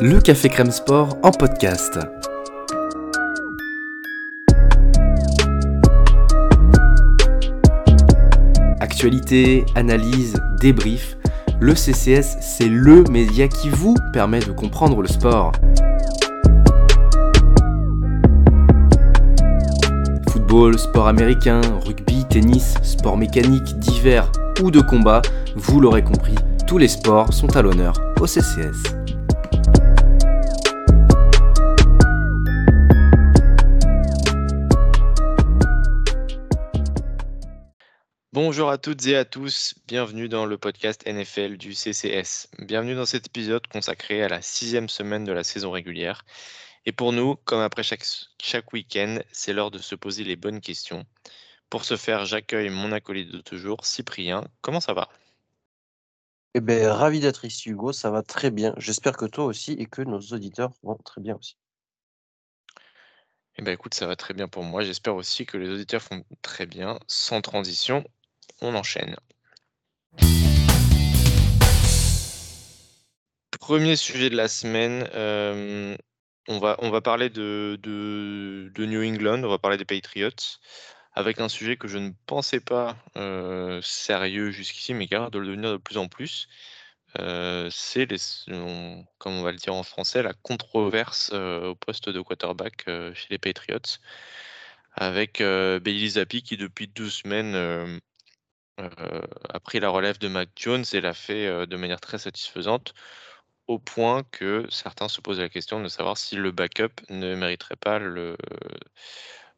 Le Café Crème Sport en podcast. Actualité, analyse, débrief, le CCS, c'est LE média qui vous permet de comprendre le sport. Football, sport américain, rugby, tennis, sport mécanique, divers ou de combat, vous l'aurez compris, tous les sports sont à l'honneur au CCS. Bonjour à toutes et à tous, bienvenue dans le podcast NFL du CCS. Bienvenue dans cet épisode consacré à la sixième semaine de la saison régulière. Et pour nous, comme après chaque, week-end, c'est l'heure de se poser les bonnes questions. Pour ce faire, j'accueille mon acolyte de toujours, Cyprien. Comment ça va? Eh bien, ravi d'être ici, Hugo. Ça va très bien. J'espère que toi aussi et que nos auditeurs vont très bien aussi. Eh bien, écoute, ça va très bien pour moi. J'espère aussi que les auditeurs font très bien. Sans transition, on enchaîne. Premier sujet de la semaine. euh, on, va, on va parler de, de, de New England, on va parler des Patriots avec un sujet que je ne pensais pas euh, sérieux jusqu'ici, mais qui a de le devenir de plus en plus. Euh, c'est, comme on va le dire en français, la controverse euh, au poste de quarterback chez les Patriots, avec Bailey Zappi qui depuis deux semaines a pris la relève de Mac Jones et l'a fait de manière très satisfaisante, au point que certains se posent la question de savoir si le backup ne mériterait pas le,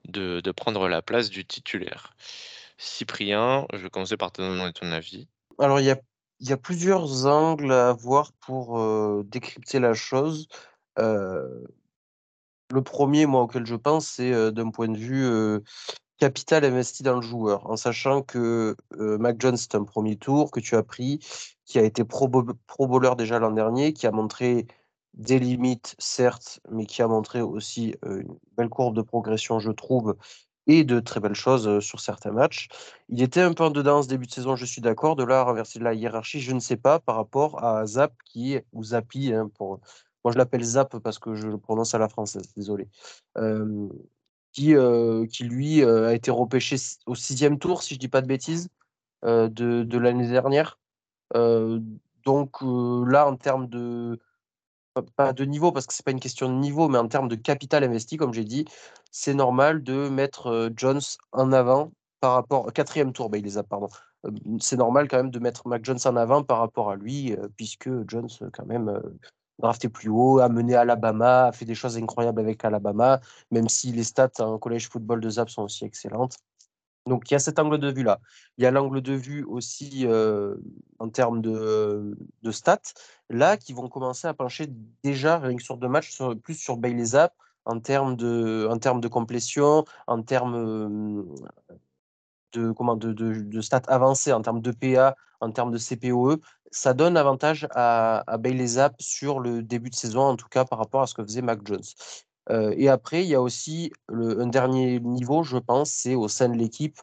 de, prendre la place du titulaire. Cyprien, je vais commencer par te demander ton avis. Alors, il y a, plusieurs angles à voir pour euh, décrypter la chose. Euh, le premier, moi, auquel je pense, c'est euh, d'un point de vue capital investi dans le joueur, en sachant que Mac Jones, c'est un premier tour que tu as pris, qui a été pro, pro bowler déjà l'an dernier, qui a montré des limites, certes, mais qui a montré aussi une belle courbe de progression, je trouve, et de très belles choses sur certains matchs. Il était un peu en dedans ce début de saison, je suis d'accord. De là à renverser la hiérarchie, je ne sais pas, par rapport à Zap, qui ou Zapi, hein, pour... moi je l'appelle Zap parce que je le prononce à la française, désolé. Qui, qui lui a été repêché au sixième tour, si je dis pas de bêtises, de, de l'année dernière. Donc là, en termes de pas- de niveau, parce que c'est pas une question de niveau, mais en termes de capital investi, comme j'ai dit, c'est normal de mettre euh, Jones en avant par rapport quatrième tour, bah, il les a, pardon. Euh, c'est normal quand même de mettre Mac Jones en avant par rapport à lui, euh, puisque Jones, euh, quand même, euh, drafté plus haut, a mené Alabama, a fait des choses incroyables avec Alabama, même si les stats en collège football de Zap sont aussi excellentes. Donc il y a cet angle de vue-là. Il y a l'angle de vue aussi euh, en termes de, de stats, là, qui vont commencer à pencher déjà, rien que sur deux matchs, plus sur Bailey Zapp, en termes de, en termes de complétion, en termes euh, de, comment, de, de, de stats avancées, en termes de PA, en termes de CPOE. Ça donne avantage à, à Bailey Zapp sur le début de saison, en tout cas par rapport à ce que faisait Mac Jones. Et après, il y a aussi un dernier niveau, je pense, c'est au sein de l'équipe,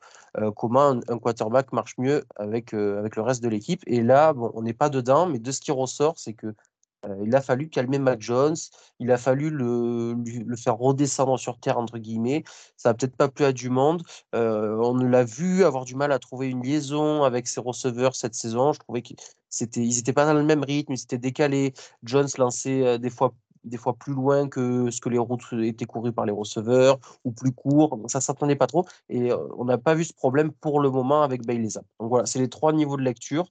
comment un, quarterback marche mieux avec, avec le reste de l'équipe. Et là, bon, on n'est pas dedans, mais de ce qui ressort, c'est que il a fallu calmer Mac Jones, il a fallu le, le faire redescendre sur terre, entre guillemets. Ça n'a peut-être pas plu à du monde. On l'a vu avoir du mal à trouver une liaison avec ses receveurs cette saison. Je trouvais qu'ils n'étaient pas dans le même rythme, ils s'étaient décalés. Jones lançait des fois des fois plus loin que ce que les routes étaient courues par les receveurs ou plus court. Ça ne s'attendait pas trop. Et euh, on n'a pas vu ce problème pour le moment avec Bailey Zapp. Donc voilà, c'est les trois niveaux de lecture.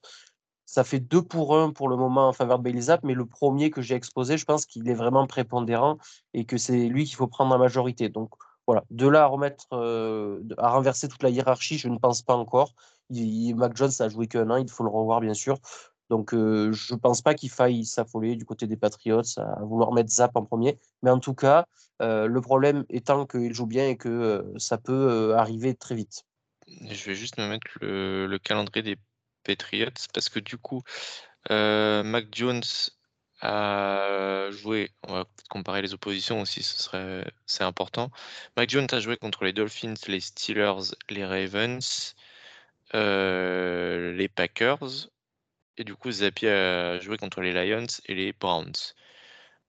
Ça fait deux pour un pour le moment en faveur de Bailey Zapp, mais le premier que j'ai exposé, je pense qu'il est vraiment prépondérant et que c'est lui qu'il faut prendre en majorité. Donc voilà, de là à remettre, euh, à renverser toute la hiérarchie, je ne pense pas encore. Il, Mac Jones a joué qu'un an, il faut le revoir bien sûr. Donc, euh, je ne pense pas qu'il faille s'affoler du côté des Patriots à vouloir mettre Zap en premier. Mais en tout cas, euh, le problème étant qu'il joue bien et que euh, ça peut arriver très vite. Je vais juste me mettre le, le calendrier des Patriots parce que du coup, Mac Jones a joué, on va comparer les oppositions aussi, ce serait, c'est important. Mac Jones a joué contre les Dolphins, les Steelers, les Ravens, les Packers et du coup, Zappy a joué contre les Lions et les Browns.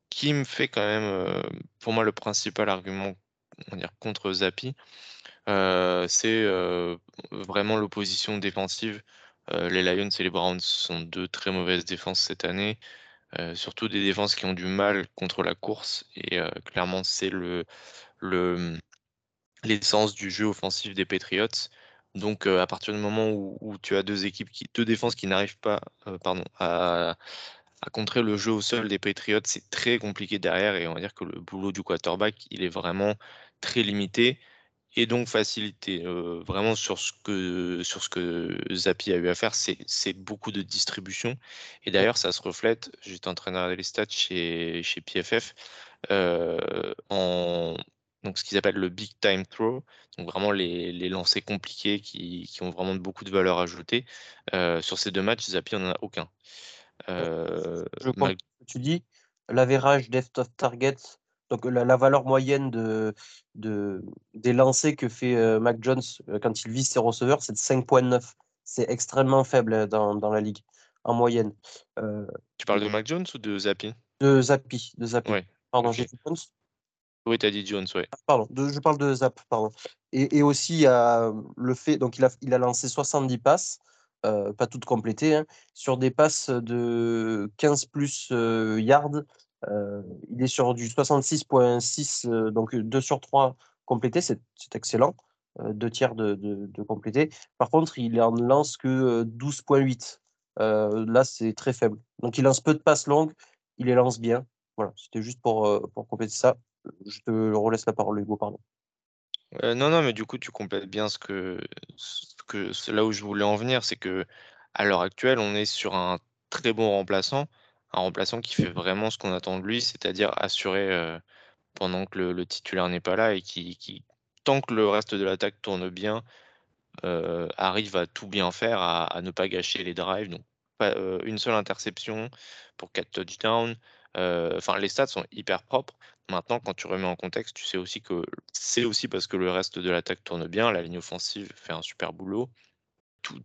Qui me fait quand même, pour moi, le principal argument, contre Zappy, c'est, vraiment l'opposition défensive. les Lions et les Browns sont deux très mauvaises défenses cette année, surtout des défenses qui ont du mal contre la course et clairement, c'est le le, l'essence du jeu offensif des Patriots. Donc, à partir du moment où tu as deux équipes qui deux défenses qui n'arrivent pas, pardon, à à contrer le jeu au sol des Patriots, c'est très compliqué derrière et on va dire que le boulot du quarterback, il est vraiment très limité et donc facilité. vraiment sur ce que sur ce que Zapi a eu à faire, c'est beaucoup de distribution et d'ailleurs ça se reflète, j'étais en train de regarder les stats chez chez PFF, en donc ce qu'ils appellent le big time throw, donc vraiment les les lancers compliqués qui qui ont vraiment beaucoup de valeur ajoutée. sur ces deux matchs, Zapi en a aucun. Je comprends ce que tu dis. L'average depth of target, donc la, valeur moyenne de, de, des lancers que fait Mac Jones quand il vise ses receveurs, c'est de 5.9. C'est extrêmement faible dans, dans, la ligue, en moyenne. tu parles de Mac Jones ou de Zappi? De Zappi. De Zappi. Pardon, j'ai dit Jones? Oui, tu as dit Jones, oui. Ah, pardon, je parle de Zap, pardon. Et, aussi, a le fait, donc il a, il a lancé 70 passes. Euh, pas toutes complétées, hein, sur des passes de 15 plus euh, yards. Euh, il est sur du 66.6, donc 2 sur 3 complétés, c'est excellent. deux tiers de, de, complétés. Par contre, il en lance que 12.8. là, c'est très faible. Donc, il lance peu de passes longues, il les lance bien. Voilà, c'était juste pour, pour compléter ça. Je te relaisse la parole, Hugo, pardon. Non, non, mais du coup, tu complètes bien ce que, que c'est là où je voulais en venir, c'est que à l'heure actuelle, on est sur un très bon remplaçant, un remplaçant qui fait vraiment ce qu'on attend de lui, c'est-à-dire assurer pendant que le, titulaire n'est pas là et qui, qui, tant que le reste de l'attaque tourne bien, arrive à tout bien faire, à, ne pas gâcher les drives. Donc, pas, une seule interception pour 4 touchdowns. Enfin, les stats sont hyper propres. Maintenant, quand tu remets en contexte, tu sais aussi que c'est aussi parce que le reste de l'attaque tourne bien, la ligne offensive fait un super boulot,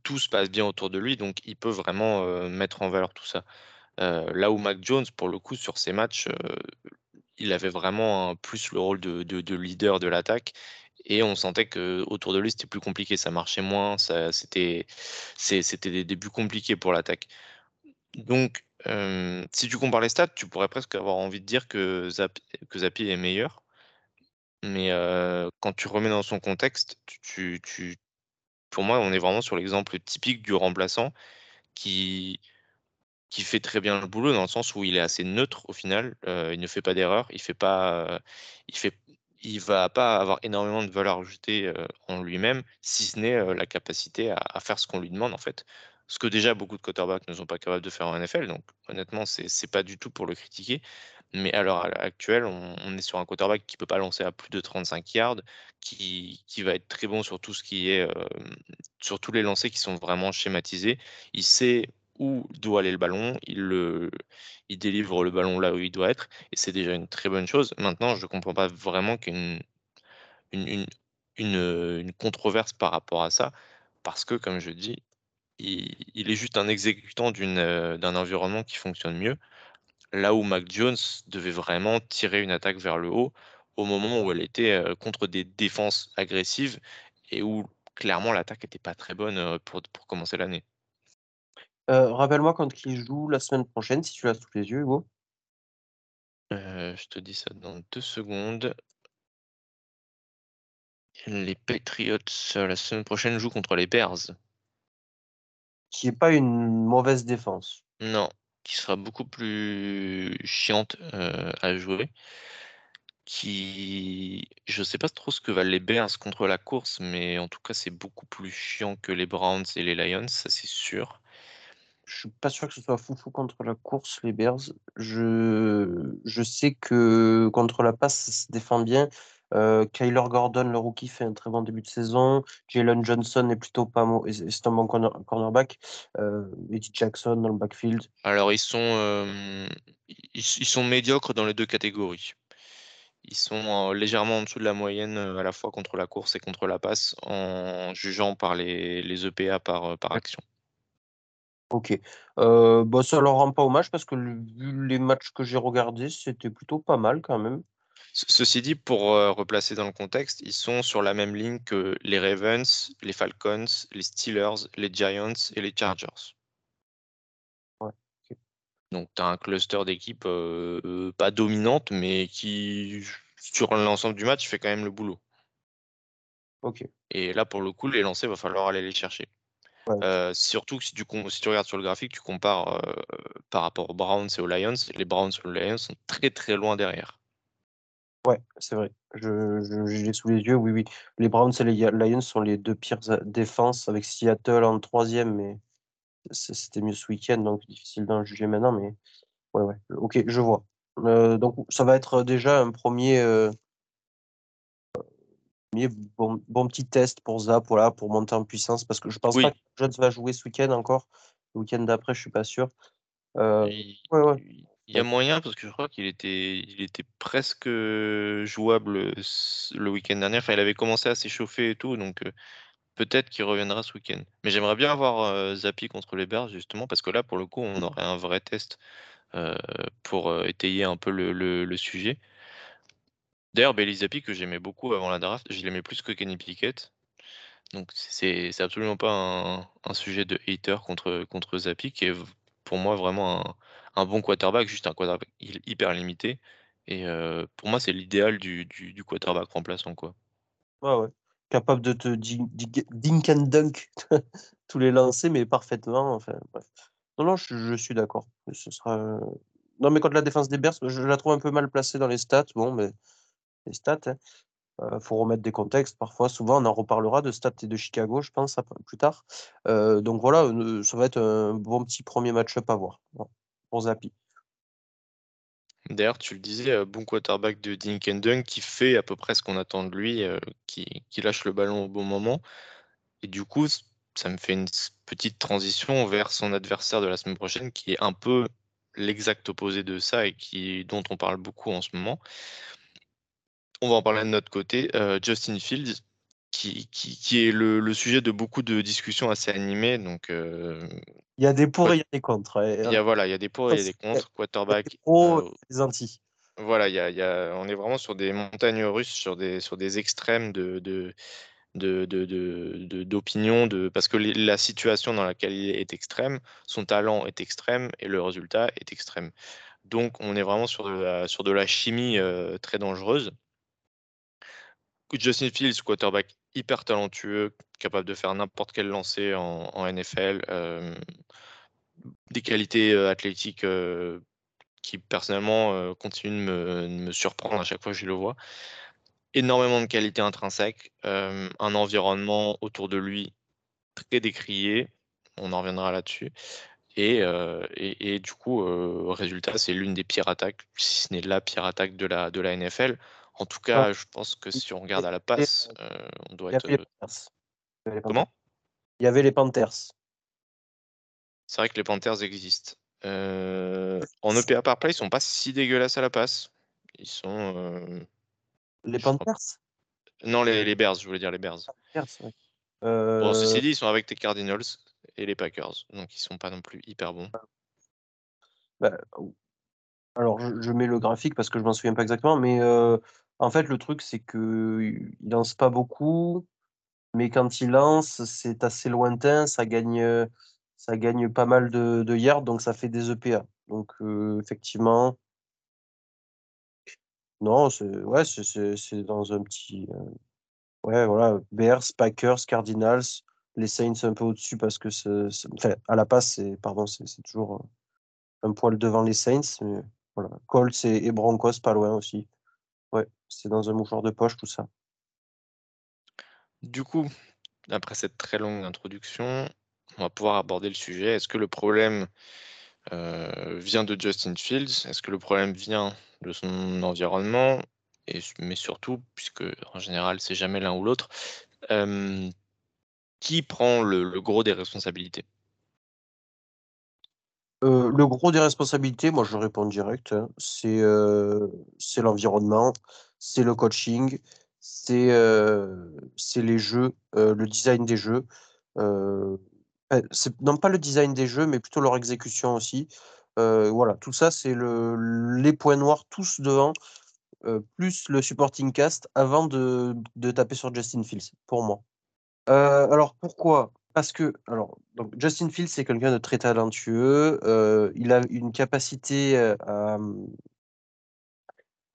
tout, se passe bien autour de lui, donc il peut vraiment mettre en valeur tout ça. là où Mac Jones, pour le coup, sur ces matchs, il avait vraiment plus le rôle de, leader de l'attaque et on sentait que autour de lui c'était plus compliqué, ça marchait moins, c'était des débuts compliqués pour l'attaque. Donc si tu compares les stats, tu pourrais presque avoir envie de dire que Zapi est meilleur. Mais quand tu remets dans son contexte, pour moi, on est vraiment sur l'exemple typique du remplaçant qui qui fait très bien le boulot dans le sens où il est assez neutre au final, il ne fait pas d'erreur, il fait pas, il fait il va pas avoir énormément de valeur ajoutée, en lui-même, si ce n'est, la capacité à à faire ce qu'on lui demande en fait ce que déjà beaucoup de quarterbacks ne sont pas capables de faire en NFL. Donc honnêtement, c'est n'est pas du tout pour le critiquer. Mais à l'heure actuelle, on, est sur un quarterback qui peut pas lancer à plus de 35 yards, qui, qui va être très bon sur tout ce qui est sur tous les lancers qui sont vraiment schématisés. Il sait où doit aller le ballon, il, le, il délivre le ballon là où il doit être, et c'est déjà une très bonne chose. Maintenant, je ne comprends pas vraiment ait une, une, une, une controverse par rapport à ça, parce que, comme je dis, il, est juste un exécutant euh, d'un environnement qui fonctionne mieux. Là où Mac Jones devait vraiment tirer une attaque vers le haut au moment où elle était euh, contre des défenses agressives et où clairement l'attaque n'était pas très bonne euh, pour, pour commencer l'année. Rappelle-moi quand il joue la semaine prochaine, si tu l'as sous les yeux, Hugo. je te dis ça dans deux secondes. Les Patriots, la semaine prochaine, jouent contre les Bears qui est pas une mauvaise défense. Non, qui sera beaucoup plus chiante à jouer. Qui, je sais pas trop ce que valent les Bears contre la course, mais en tout cas c'est beaucoup plus chiant que les Browns et les Lions, ça c'est sûr. Je suis pas sûr que ce soit foufou contre la course, les Bears. Je, je sais que contre la passe, ça se défend bien. Euh, Kyler Gordon, le rookie, fait un très bon début de saison. Jalen Johnson est plutôt pas mauvais, c'est un bon cornerback. Euh, Eddie Jackson dans le backfield. Alors ils sont, euh, ils, sont médiocres dans les deux catégories. Ils sont légèrement en dessous de la moyenne à la fois contre la course et contre la passe en jugeant par les, les EPA par, par action. Ok. Euh, bah, ça leur rend pas hommage parce que vu les matchs que j'ai regardés, c'était plutôt pas mal quand même. Ceci dit, pour euh, replacer dans le contexte, ils sont sur la même ligne que les Ravens, les Falcons, les Steelers, les Giants et les Chargers. Ouais, Donc tu as un cluster d'équipes euh, pas dominante, mais qui, sur l'ensemble du match, fait quand même le boulot. Ok. Et là, pour le coup, les lancers, il va falloir aller les chercher. Euh, surtout si tu, si tu regardes sur le graphique, tu compares euh, par rapport aux Browns et aux Lions. Les Browns et les Lions sont très très loin derrière. Ouais, c'est vrai. Je, je, sous les yeux, oui, oui. Les Browns et les Lions sont les deux pires défenses avec Seattle en troisième, mais c'était mieux ce week-end, donc difficile d'en juger maintenant. Mais ouais, ouais. Ok, je vois. Euh, donc ça va être déjà un premier, bon, bon petit test pour Zap, voilà, pour monter en puissance, parce que je pense pas que Jones va jouer ce week-end encore. Le week-end d'après, je suis pas sûr. Euh, il, y a moyen, parce que je crois qu'il était, il était presque jouable le week-end dernier. Enfin, il avait commencé à s'échauffer et tout, donc peut-être qu'il reviendra ce week-end. Mais j'aimerais bien avoir Zappy contre les Bears, justement, parce que là, pour le coup, on aurait un vrai test pour étayer un peu le, le sujet. D'ailleurs, Bailey Zappi, que j'aimais beaucoup avant la draft, je l'aimais plus que Kenny Pickett. Donc c'est absolument pas un, sujet de hater contre, contre Zappi, qui est pour moi vraiment un, bon quarterback, juste un quarterback hyper limité. Et euh, pour moi, c'est l'idéal du, quarterback remplaçant. Quoi. Ouais, ouais. Capable de te dink and dunk tous les lancers, mais parfaitement. Enfin, bref. Non, non, je, suis d'accord. Ce sera. Non, mais contre la défense des Bears, je la trouve un peu mal placée dans les stats. Bon, mais les stats. Hein. Euh, faut remettre des contextes. Parfois, souvent, on en reparlera de stats et de Chicago, je pense, plus tard. Euh, donc voilà, euh, ça va être un bon petit premier match-up à voir pour Zapi. D'ailleurs, tu le disais, bon quarterback de Dink qui fait à peu près ce qu'on attend de lui, qui, lâche le ballon au bon moment. Et du coup, ça me fait une petite transition vers son adversaire de la semaine prochaine, qui est un peu l'exact opposé de ça et dont on parle beaucoup en ce moment on va en parler de notre côté. Euh, Justin Fields, qui, qui, est le, sujet de beaucoup de discussions assez animées. Donc, euh, il y a des pour et il y a des contre. Il y a, voilà, il y a des pour et il y a des contre. Quarterback. Des euh, des anti. Voilà, il y a, on est vraiment sur des montagnes russes, sur des, sur des extrêmes de, de d'opinion, de, parce que la situation dans laquelle il est extrême, son talent est extrême et le résultat est extrême. Donc on est vraiment sur de la, sur de la chimie très dangereuse. Justin Fields, quarterback hyper talentueux, capable de faire n'importe quel lancer en, NFL, des qualités athlétiques qui personnellement continuent de me, surprendre à chaque fois que je le vois. Énormément de qualités intrinsèques, un environnement autour de lui très décrié, on en reviendra là-dessus. Et, du coup, résultat, c'est l'une des pires attaques, si ce n'est la pire attaque de la NFL. En tout cas, je pense que si on regarde à la passe, euh, on doit être. Comment? Il y avait les Panthers. C'est vrai que les Panthers existent. Euh, en EPA par play, ils sont pas si dégueulasses à la passe. Ils sont. Euh, les Panthers? Non, les, Bears, je voulais dire les Bears. Bon, ceci dit, ils sont avec les Cardinals et les Packers, donc ils sont pas non plus hyper bons. Bah, alors, je, mets le graphique parce que je m'en souviens pas exactement, mais en fait, le truc, c'est qu'il lance pas beaucoup, mais quand il lance, c'est assez lointain, ça gagne, ça gagne pas mal de, yards, donc ça fait des EPA. Donc, effectivement, non, c'est ouais, dans un petit. ouais, voilà, Bears, Packers, Cardinals, les Saints un peu au-dessus parce que à la passe, c'est c'est toujours un poil devant les Saints. Mais voilà. Colts et Broncos, pas loin aussi. Ouais, c'est dans un mouchoir de poche, tout ça. Du coup, après cette très longue introduction, on va pouvoir aborder le sujet. Est-ce que le problème euh, vient de Justin Fields? Est-ce que le problème vient de son environnement? Et, Mais surtout, puisque en général, c'est jamais l'un ou l'autre, euh, qui prend le, gros des responsabilités? Euh, le gros des responsabilités, moi je réponds direct, hein. c'est euh, c'est l'environnement, c'est le coaching, c'est euh, les jeux, le design des jeux. non pas le design des jeux, mais plutôt leur exécution aussi. voilà, tout ça, c'est le, les points noirs tous devant, plus le supporting cast avant de, de taper sur Justin Fields, pour moi. alors pourquoi? Parce que alors, Justin Fields, c'est quelqu'un de très talentueux. il a une capacité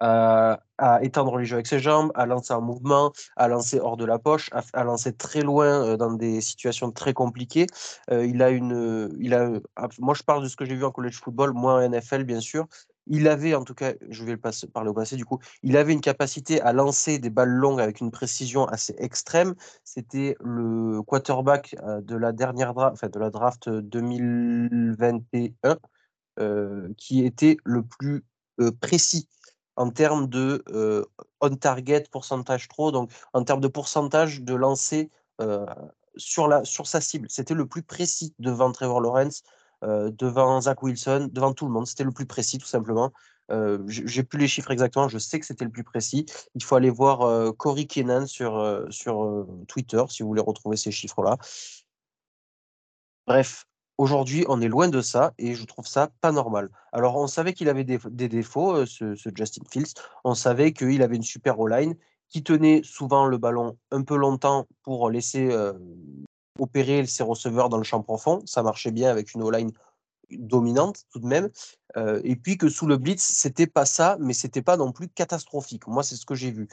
à, à, étendre les jeux avec ses jambes, à lancer un mouvement, à lancer hors de la poche, à, lancer très loin euh, dans des situations très compliquées. Euh, il a une, il a, moi je parle de ce que j'ai vu en college football, moi en NFL bien sûr. Il avait, en tout cas, je vais le passer, parler au passé du coup, il avait une capacité à lancer des balles longues avec une précision assez extrême. C'était le quarterback euh, de la dernière draft, enfin de la draft 2021, qui était le plus précis en termes de on-target, pourcentage trop, donc en termes de pourcentage de lancer sur, la, sur sa cible. C'était le plus précis devant Trevor Lawrence, devant Zach Wilson, devant tout le monde. C'était le plus précis, tout simplement. J'ai plus les chiffres exactement, je sais que c'était le plus précis. Il faut aller voir Corey Kennan sur, sur Twitter si vous voulez retrouver ces chiffres-là. Bref, Aujourd'hui, on est loin de ça et je trouve ça pas normal. Alors, on savait qu'il avait des, défauts, euh, ce, Justin Fields. On savait qu'il avait une super O-line qui tenait souvent le ballon un peu longtemps pour laisser euh, opérer ses receveurs dans le champ profond. Ça marchait bien avec une O-line dominante tout de même. Euh, et puis que sous le blitz, c'était pas ça, mais c'était pas non plus catastrophique. Moi, c'est ce que j'ai vu.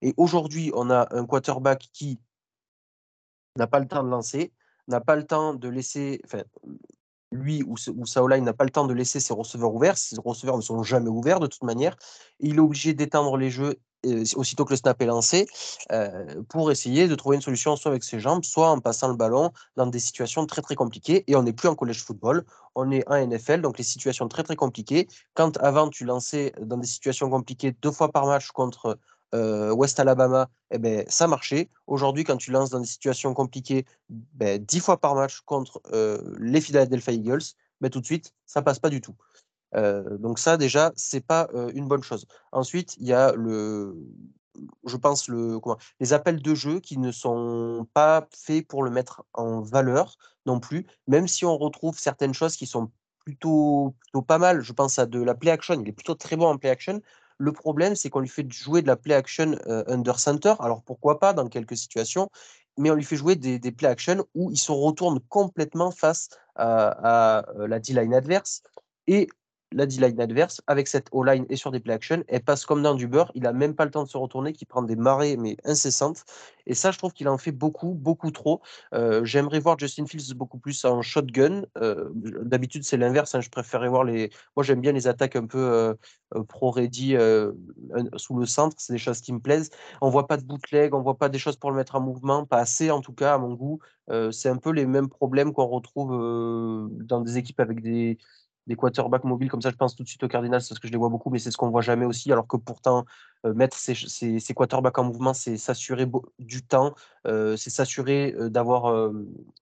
Et aujourd'hui, on a un quarterback qui n'a pas le temps de lancer, n'a pas le temps de laisser, enfin, lui ou, ou Saoline n'a pas le temps de laisser ses receveurs ouverts. Ses receveurs ne sont jamais ouverts de toute manière. il est obligé d'étendre les jeux aussitôt que le snap est lancé euh, pour essayer de trouver une solution soit avec ses jambes, soit en passant le ballon dans des situations très très compliquées. Et on n'est plus en college football, on est en NFL, donc les situations très très compliquées. Quand avant tu lançais dans des situations compliquées deux fois par match contre euh, West Alabama, eh ben, ça marchait. Aujourd'hui, quand tu lances dans des situations compliquées, ben, 10 fois par match contre euh, les Philadelphia Eagles, ben, tout de suite, ça passe pas du tout. Euh, donc ça, déjà, c'est pas une bonne chose. Ensuite, il y a le, je pense, le, comment, les appels de jeu qui ne sont pas faits pour le mettre en valeur non plus, même si on retrouve certaines choses qui sont plutôt, plutôt pas mal. Je pense à de la play action. Il est plutôt très bon en play action, le problème, c'est qu'on lui fait jouer de la play action euh, under center. Alors pourquoi pas dans quelques situations, mais on lui fait jouer des, play action où il se retourne complètement face à, à euh, la D-line adverse. Et la D-line adverse, avec cette O-line et sur des play action, elle passe comme dans du beurre. Il n'a même pas le temps de se retourner, qui prend des marées mais incessantes. Et ça, je trouve qu'il en fait beaucoup, beaucoup trop. Euh, j'aimerais voir Justin Fields beaucoup plus en shotgun. Euh, d'habitude, c'est l'inverse. Hein. Je préférerais voir les. Moi, j'aime bien les attaques un peu euh, pro-ready sous le centre. C'est des choses qui me plaisent. On voit pas de bootleg, on voit pas des choses pour le mettre en mouvement, pas assez en tout cas, à mon goût. c'est un peu les mêmes problèmes qu'on retrouve dans des équipes avec des des quarterbacks mobiles comme ça, je pense tout de suite aux Cardinals parce que je les vois beaucoup, mais c'est ce qu'on voit jamais aussi. Alors que pourtant, euh, mettre ces, quarterbacks en mouvement, c'est s'assurer du temps, euh, c'est s'assurer euh, d'avoir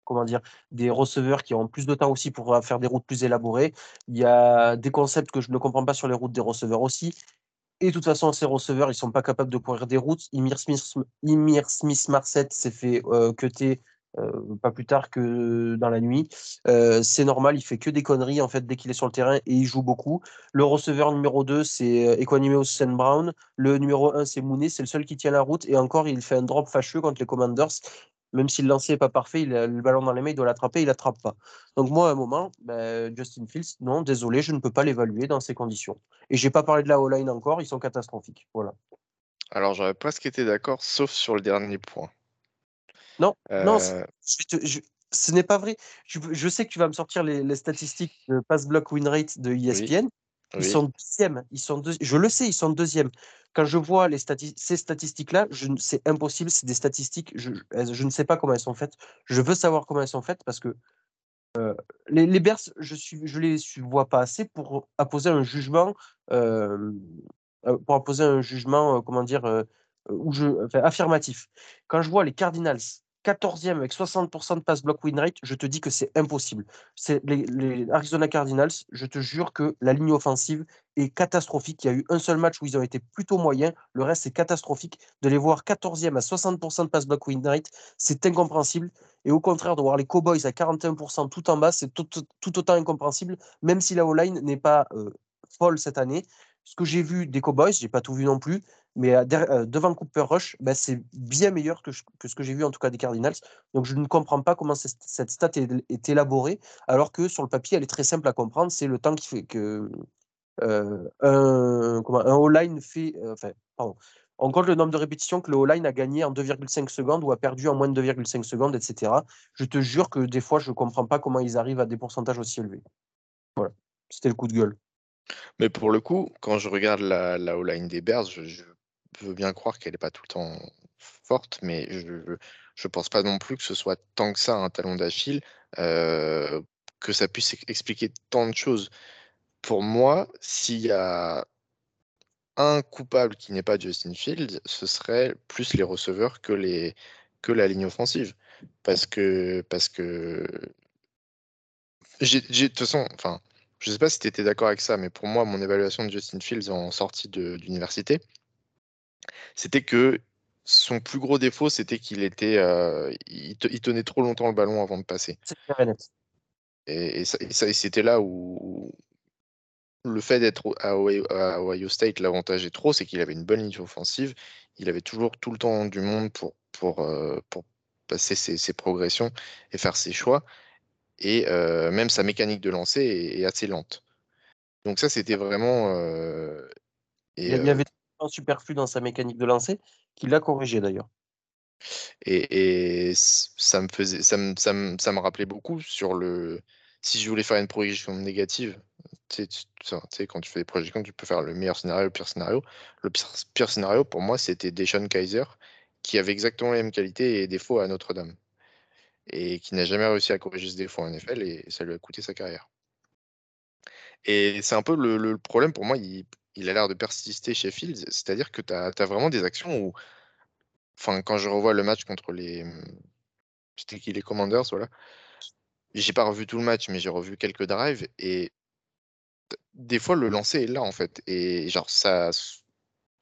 comment dire, des receveurs qui ont plus de temps aussi pour faire des routes plus élaborées. Il y a des concepts que je ne comprends pas sur les routes des receveurs aussi. Et de toute façon, ces receveurs, ils sont pas capables de courir des routes. Emir Smith, Smith Marset s'est fait cutter pas plus tard que dans la nuit. Euh, c'est normal, il fait que des conneries en fait dès qu'il est sur le terrain et il joue beaucoup. Le receveur numéro 2, c'est euh, Equanimous Sen Brown. Le numéro 1, c'est Mooney, c'est le seul qui tient la route. Et encore, il fait un drop fâcheux contre les Commanders. Même si le lancer n'est pas parfait, il a le ballon dans les mains, il doit l'attraper, il l'attrape pas. Donc moi, à un moment, ben, Justin Fields, non, désolé, je ne peux pas l'évaluer dans ces conditions. Et j'ai pas parlé de la O-line encore, ils sont catastrophiques. Voilà. Alors j'aurais presque été d'accord, sauf sur le dernier point. Non, non, euh. ce n'est pas vrai. Je, sais que tu vas me sortir les, statistiques de pass block win rate de ESPN. Ils sont deuxièmes. Ils sont Je le sais, ils sont deuxièmes. Quand je vois les ces statistiques-là, c'est impossible. C'est des statistiques. Je, je, ne sais pas comment elles sont faites. Je veux savoir comment elles sont faites parce que euh, les, les Bears, je ne je les vois pas assez pour apposer un jugement. Euh, pour apposer un jugement, comment dire, où je, affirmatif. Quand je vois les Cardinals 14e avec 60% de pass block win rate, je te dis que c'est impossible. C'est les, Arizona Cardinals, je te jure que la ligne offensive est catastrophique. Il y a eu un seul match où ils ont été plutôt moyens, le reste c'est catastrophique. De les voir 14e à 60% de pass block win rate, c'est incompréhensible. Et au contraire, de voir les Cowboys à 41% tout en bas, c'est tout, autant incompréhensible, même si la O-line n'est pas euh, folle cette année. Ce que j'ai vu des Cowboys, j'ai pas tout vu non plus, mais devant Cooper Rush, bah, c'est bien meilleur que, ce que j'ai vu en tout cas des Cardinals. Donc je ne comprends pas comment cette stat est, élaborée, alors que sur le papier, elle est très simple à comprendre. C'est le temps qui fait que un, un O-line fait. enfin, pardon. On compte le nombre de répétitions que le O-line a gagné en 2,5 secondes ou a perdu en moins de 2,5 secondes, etc. Je te jure que des fois, je ne comprends pas comment ils arrivent à des pourcentages aussi élevés. Voilà, c'était le coup de gueule. Mais pour le coup, quand je regarde la, la O-line des Bears, je, veux bien croire qu'elle n'est pas tout le temps forte, mais je ne pense pas non plus que ce soit tant que ça un talon d'Achille, que ça puisse expliquer tant de choses. Pour moi, s'il y a un coupable qui n'est pas Justin Fields, ce serait plus les receveurs que, les, que la ligne offensive. Parce que. Parce que de toute façon, enfin, je ne sais pas si tu étais d'accord avec ça, mais pour moi, mon évaluation de Justin Fields en sortie d'université, c'était que son plus gros défaut, c'était qu'il était, euh, il, tenait trop longtemps le ballon avant de passer. Et, et, c'était là où le fait d'être à Ohio, State, l'avantage est trop, c'est qu'il avait une bonne ligne offensive. Il avait toujours tout le temps du monde pour, pour, euh, pour passer ses, progressions et faire ses choix. Et euh, même sa mécanique de lancer est, assez lente. Donc ça, c'était vraiment. il y avait superflu dans sa mécanique de lancer, qu'il l'a corrigé d'ailleurs. Et, ça me faisait, ça rappelait beaucoup sur le. Si je voulais faire une projection négative, tu sais, quand tu fais des projections, tu peux faire le meilleur scénario, le pire scénario. Le pire, scénario, pour moi, c'était Deshaun Kaiser, qui avait exactement les mêmes qualités et défauts à Notre-Dame. Et qui n'a jamais réussi à corriger ce défaut en NFL, et ça lui a coûté sa carrière. Et c'est un peu le, le, problème pour moi. Il, il a l'air de persister chez Fields. C'est-à-dire que tu as, vraiment des actions où. Enfin, quand je revois le match contre les. C'était qui les Commanders, voilà. J'ai pas revu tout le match, mais j'ai revu quelques drives. Et des fois, le lancer est là, en fait. Et genre, ça.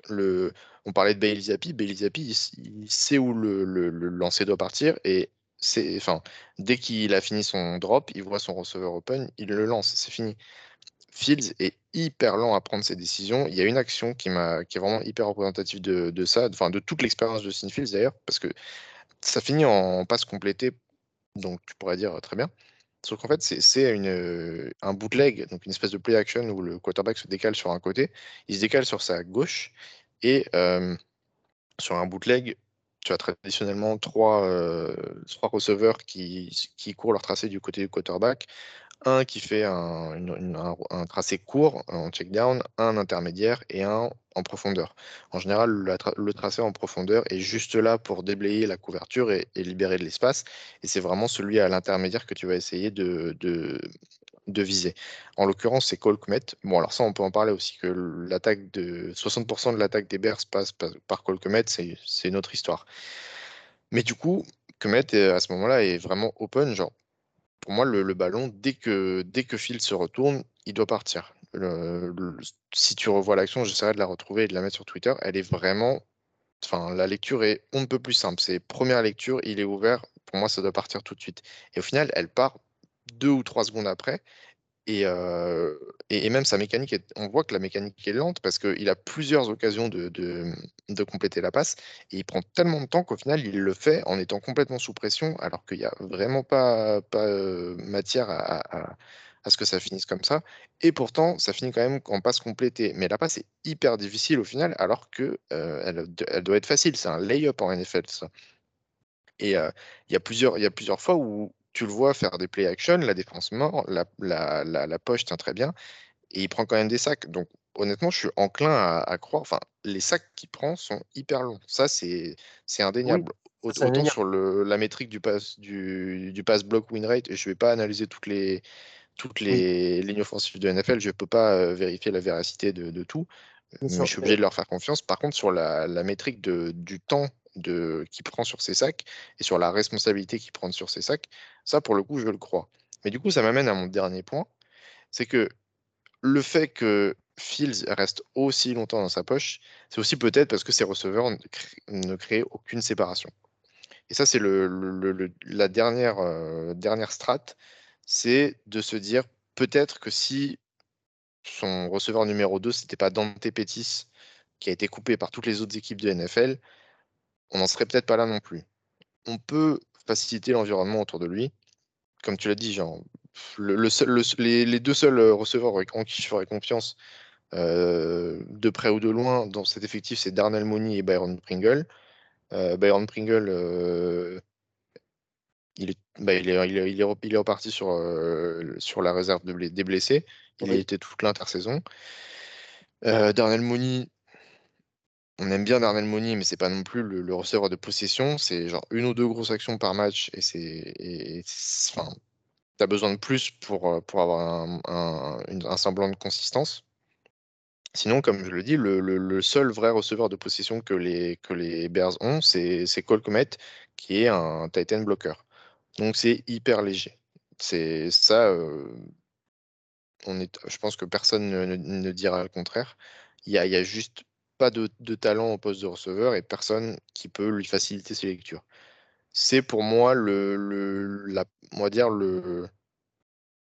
Le, on parlait de Bailey Zappi. Bailey Zappi, il, sait où le, le, lancer doit partir. Et enfin, dès qu'il a fini son drop, il voit son receveur open, il le lance. C'est fini. Fields est hyper lent à prendre ses décisions. Il y a une action qui, est vraiment hyper représentative de, ça, enfin de toute l'expérience de Fields d'ailleurs, parce que ça finit en passe complétée, donc tu pourrais dire très bien. Sauf qu'en fait, c'est, une, un bootleg, donc une espèce de play action où le quarterback se décale sur un côté, il se décale sur sa gauche, et euh, sur un bootleg, tu as traditionnellement trois, euh, receveurs qui courent leur tracé du côté du quarterback, un qui fait un, tracé court en check down, un intermédiaire et un en profondeur. En général, le tracé en profondeur est juste là pour déblayer la couverture et, libérer de l'espace. Et c'est vraiment celui à l'intermédiaire que tu vas essayer de, viser. En l'occurrence, c'est Cole Bon, alors ça, on peut en parler aussi, que l'attaque de 60% de l'attaque des Bears passe par, par Cole c'est une autre histoire. Mais du coup, Kmet, à ce moment-là, est vraiment open, genre pour moi, le, ballon, dès que, dès que Phil se retourne, il doit partir. si tu revois l'action, j'essaierai de la retrouver et de la mettre sur Twitter. Elle est vraiment. Enfin, la lecture est on ne peut plus simple. C'est première lecture, il est ouvert. Pour moi, ça doit partir tout de suite. Et au final, elle part deux ou trois secondes après. Et, et, même sa mécanique, on voit que la mécanique est lente parce qu'il a plusieurs occasions de, de, compléter la passe. Et il prend tellement de temps qu'au final, il le fait en étant complètement sous pression, alors qu'il n'y a vraiment pas, pas matière à, à, ce que ça finisse comme ça. Et pourtant, ça finit quand même en passe complétée. Mais la passe est hyper difficile au final, alors qu'elle elle doit être facile. C'est un lay-up en NFL. Et il y, y a plusieurs fois où, tu le vois faire des play action, la défense mort, la, la, la, poche tient très bien, et il prend quand même des sacs. Donc honnêtement, je suis enclin à, croire, enfin, les sacs qu'il prend sont hyper longs. Ça, c'est indéniable. Autant sur le, la métrique du pass, du, du pass block win rate, et je ne vais pas analyser toutes les, toutes les lignes offensives de NFL, je ne peux pas euh, vérifier la véracité de, de tout, mais je suis obligé de leur faire confiance. Par contre, sur la, la métrique de, du temps de, qu'il prend sur ses sacs et sur la responsabilité qu'il prend sur ses sacs, ça, pour le coup, je le crois. Mais du coup, ça m'amène à mon dernier point, c'est que le fait que Fields reste aussi longtemps dans sa poche, c'est aussi peut-être parce que ses receveurs ne créent, aucune séparation. Et ça, c'est la dernière, euh, dernière strate, c'est de se dire peut-être que si son receveur numéro 2, c'était pas Dante Pettis, qui a été coupé par toutes les autres équipes de NFL, on n'en serait peut-être pas là non plus. On peut faciliter l'environnement autour de lui. Comme tu l'as dit, genre, les, deux seuls receveurs en qui je ferais confiance, euh, de près ou de loin, dans cet effectif, c'est Darnell Mooney et Byron Pringle. Euh, Byron Pringle, euh, il, est, bah, il, est, il, est, il, est, reparti sur, sur la réserve des blessés. Il a été toute l'intersaison. Darnell Mooney, on aime bien Darnell Mooney, mais c'est pas non plus le, receveur de possession. C'est genre une ou deux grosses actions par match et c'est. Enfin, tu as besoin de plus pour, pour avoir un, semblant de consistance. Sinon, comme je le dis, le, seul vrai receveur de possession que les, que les Bears ont, c'est Cole Comet, qui est un Titan blocker. Donc c'est hyper léger. C'est ça, euh, on est, je pense que personne ne, dira le contraire. Il n'y a, y a juste pas de, talent au poste de receveur et personne qui peut lui faciliter ses lectures. C'est pour moi le, la, dire le,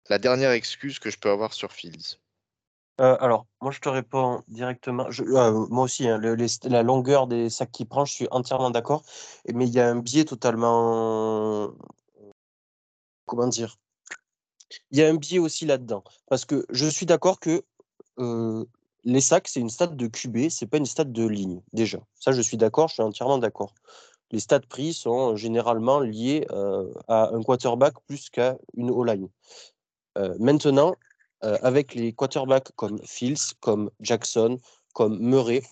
la dernière excuse que je peux avoir sur Fields. Euh, alors, moi je te réponds directement. Euh, moi aussi, hein, la longueur des sacs qu'il prend, je suis entièrement d'accord. Mais il y a un biais totalement. Comment dire? Il y a un biais aussi là-dedans. Parce que je suis d'accord que euh, les sacs, c'est une stat de QB, c'est pas une stat de ligne, déjà. Ça, je suis d'accord, je suis entièrement d'accord. Les stats pris sont généralement liés euh, à un quarterback plus qu'à une O-line. Euh, maintenant, euh, avec les quarterbacks comme Fields, comme Jackson, comme Murray,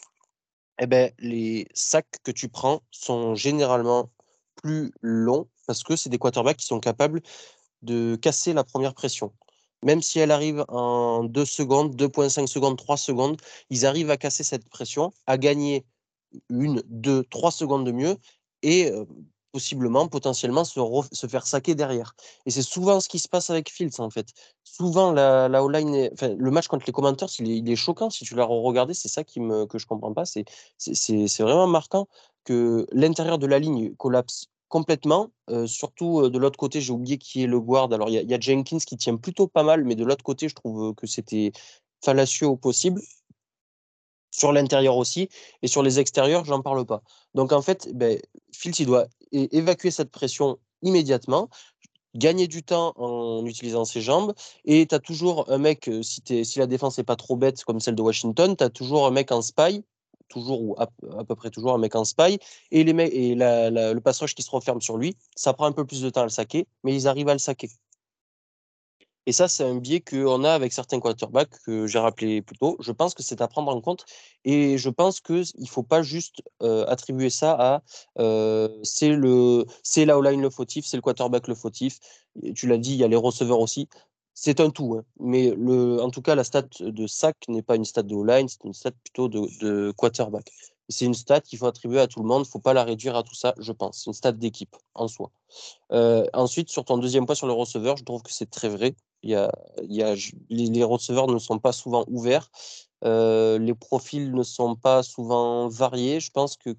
eh ben, les sacs que tu prends sont généralement plus longs parce que c'est des quarterbacks qui sont capables de casser la première pression même si elle arrive en 2 secondes, 2,5 secondes, 3 secondes, ils arrivent à casser cette pression, à gagner une, deux, trois secondes de mieux et possiblement, potentiellement, se, faire saquer derrière. Et c'est souvent ce qui se passe avec Fields, en fait. Souvent, la, la le match contre les commentaires, il est, choquant. Si tu l'as regardé, c'est ça qui me, que je comprends pas. C'est vraiment marquant que l'intérieur de la ligne collapse Complètement. surtout de l'autre côté, j'ai oublié qui est le guard. Alors, il y, a Jenkins qui tient plutôt pas mal, mais de l'autre côté, je trouve que c'était fallacieux au possible. Sur l'intérieur aussi. Et sur les extérieurs, j'en parle pas. Donc, en fait, ben, Fields, il doit évacuer cette pression immédiatement, gagner du temps en utilisant ses jambes. Et tu as toujours un mec, si, si la défense n'est pas trop bête comme celle de Washington, tu as toujours un mec en spy toujours ou à, peu près toujours un mec en spy et, les mecs, et le passage qui se referme sur lui, ça prend un peu plus de temps à le saquer, mais ils arrivent à le saquer. Et ça, c'est un biais qu'on a avec certains quarterbacks que j'ai rappelé plus tôt. Je pense que c'est à prendre en compte. Et je pense qu'il ne faut pas juste euh, attribuer ça à euh, c'est la line le fautif, c'est le quarterback le fautif. tu l'as dit, il y a les receveurs aussi c'est un tout. Hein. Mais en tout cas, la stat de sac n'est pas une stat de line, c'est une stat plutôt de, quarterback. C'est une stat qu'il faut attribuer à tout le monde, il ne faut pas la réduire à tout ça, je pense. C'est une stat d'équipe en soi. Euh, ensuite, sur ton deuxième point sur le receveur, je trouve que c'est très vrai. Les, receveurs ne sont pas souvent ouverts. Euh, les profils ne sont pas souvent variés. Je pense que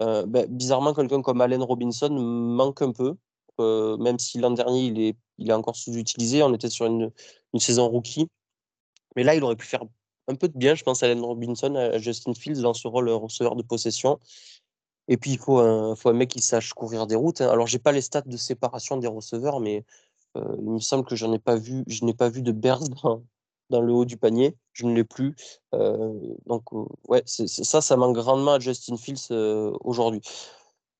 euh, ben, bizarrement, quelqu'un comme Allen Robinson manque un peu. Euh, même si l'an dernier, il est, il est encore sous-utilisé. On était sur une, saison rookie. Mais là, il aurait pu faire un peu de bien, je pense, à Allen Robinson, à Justin Fields dans ce rôle receveur de possession. Et puis, il faut un, mec qui sache courir des routes. Hein. Alors, j'ai pas les stats de séparation des receveurs, mais euh, il me semble que j'en ai pas vu, je n'ai pas vu de burst dans, le haut du panier. Je ne l'ai plus. Euh, donc, ouais, ça, ça manque grandement à Justin Fields aujourd'hui.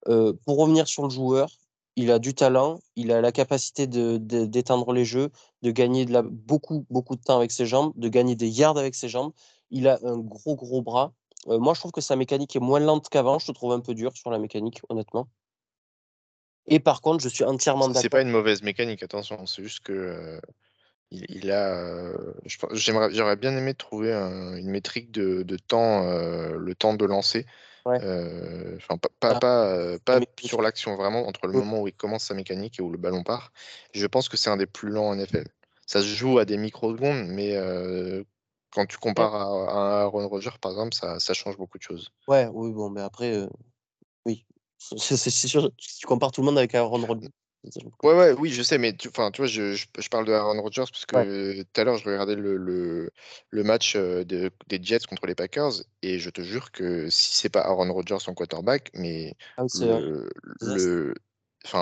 pour revenir sur le joueur, il a du talent, il a la capacité d'étendre de, les jeux, de gagner de la, beaucoup, beaucoup de temps avec ses jambes, de gagner des yards avec ses jambes. Il a un gros, gros bras. Euh, moi, je trouve que sa mécanique est moins lente qu'avant. Je te trouve un peu dur sur la mécanique, honnêtement. Et par contre, je suis entièrement d'accord. C'est pas une mauvaise mécanique, attention. C'est juste que euh, il, a. Euh, j'aurais bien aimé trouver une métrique de, temps, le temps de lancer. Enfin, pas, pas, pas, sur l'action, vraiment entre le moment où il commence sa mécanique et où le ballon part. Je pense que c'est un des plus lents en NFL. Ça se joue à des microsecondes, mais quand tu compares à, à Aaron Rodgers, par exemple, ça, ça, change beaucoup de choses. Ouais, oui, bon, mais après, oui. C'est sûr, tu compares tout le monde avec Aaron Rodgers. Ouais, ouais, oui, je sais, mais tu, tu vois, je, je, parle de Aaron Rodgers parce que tout à l'heure, je regardais le, le, le match de, des Jets contre les Packers et je te jure que si c'est pas Aaron Rodgers son quarterback, mais ah le, le,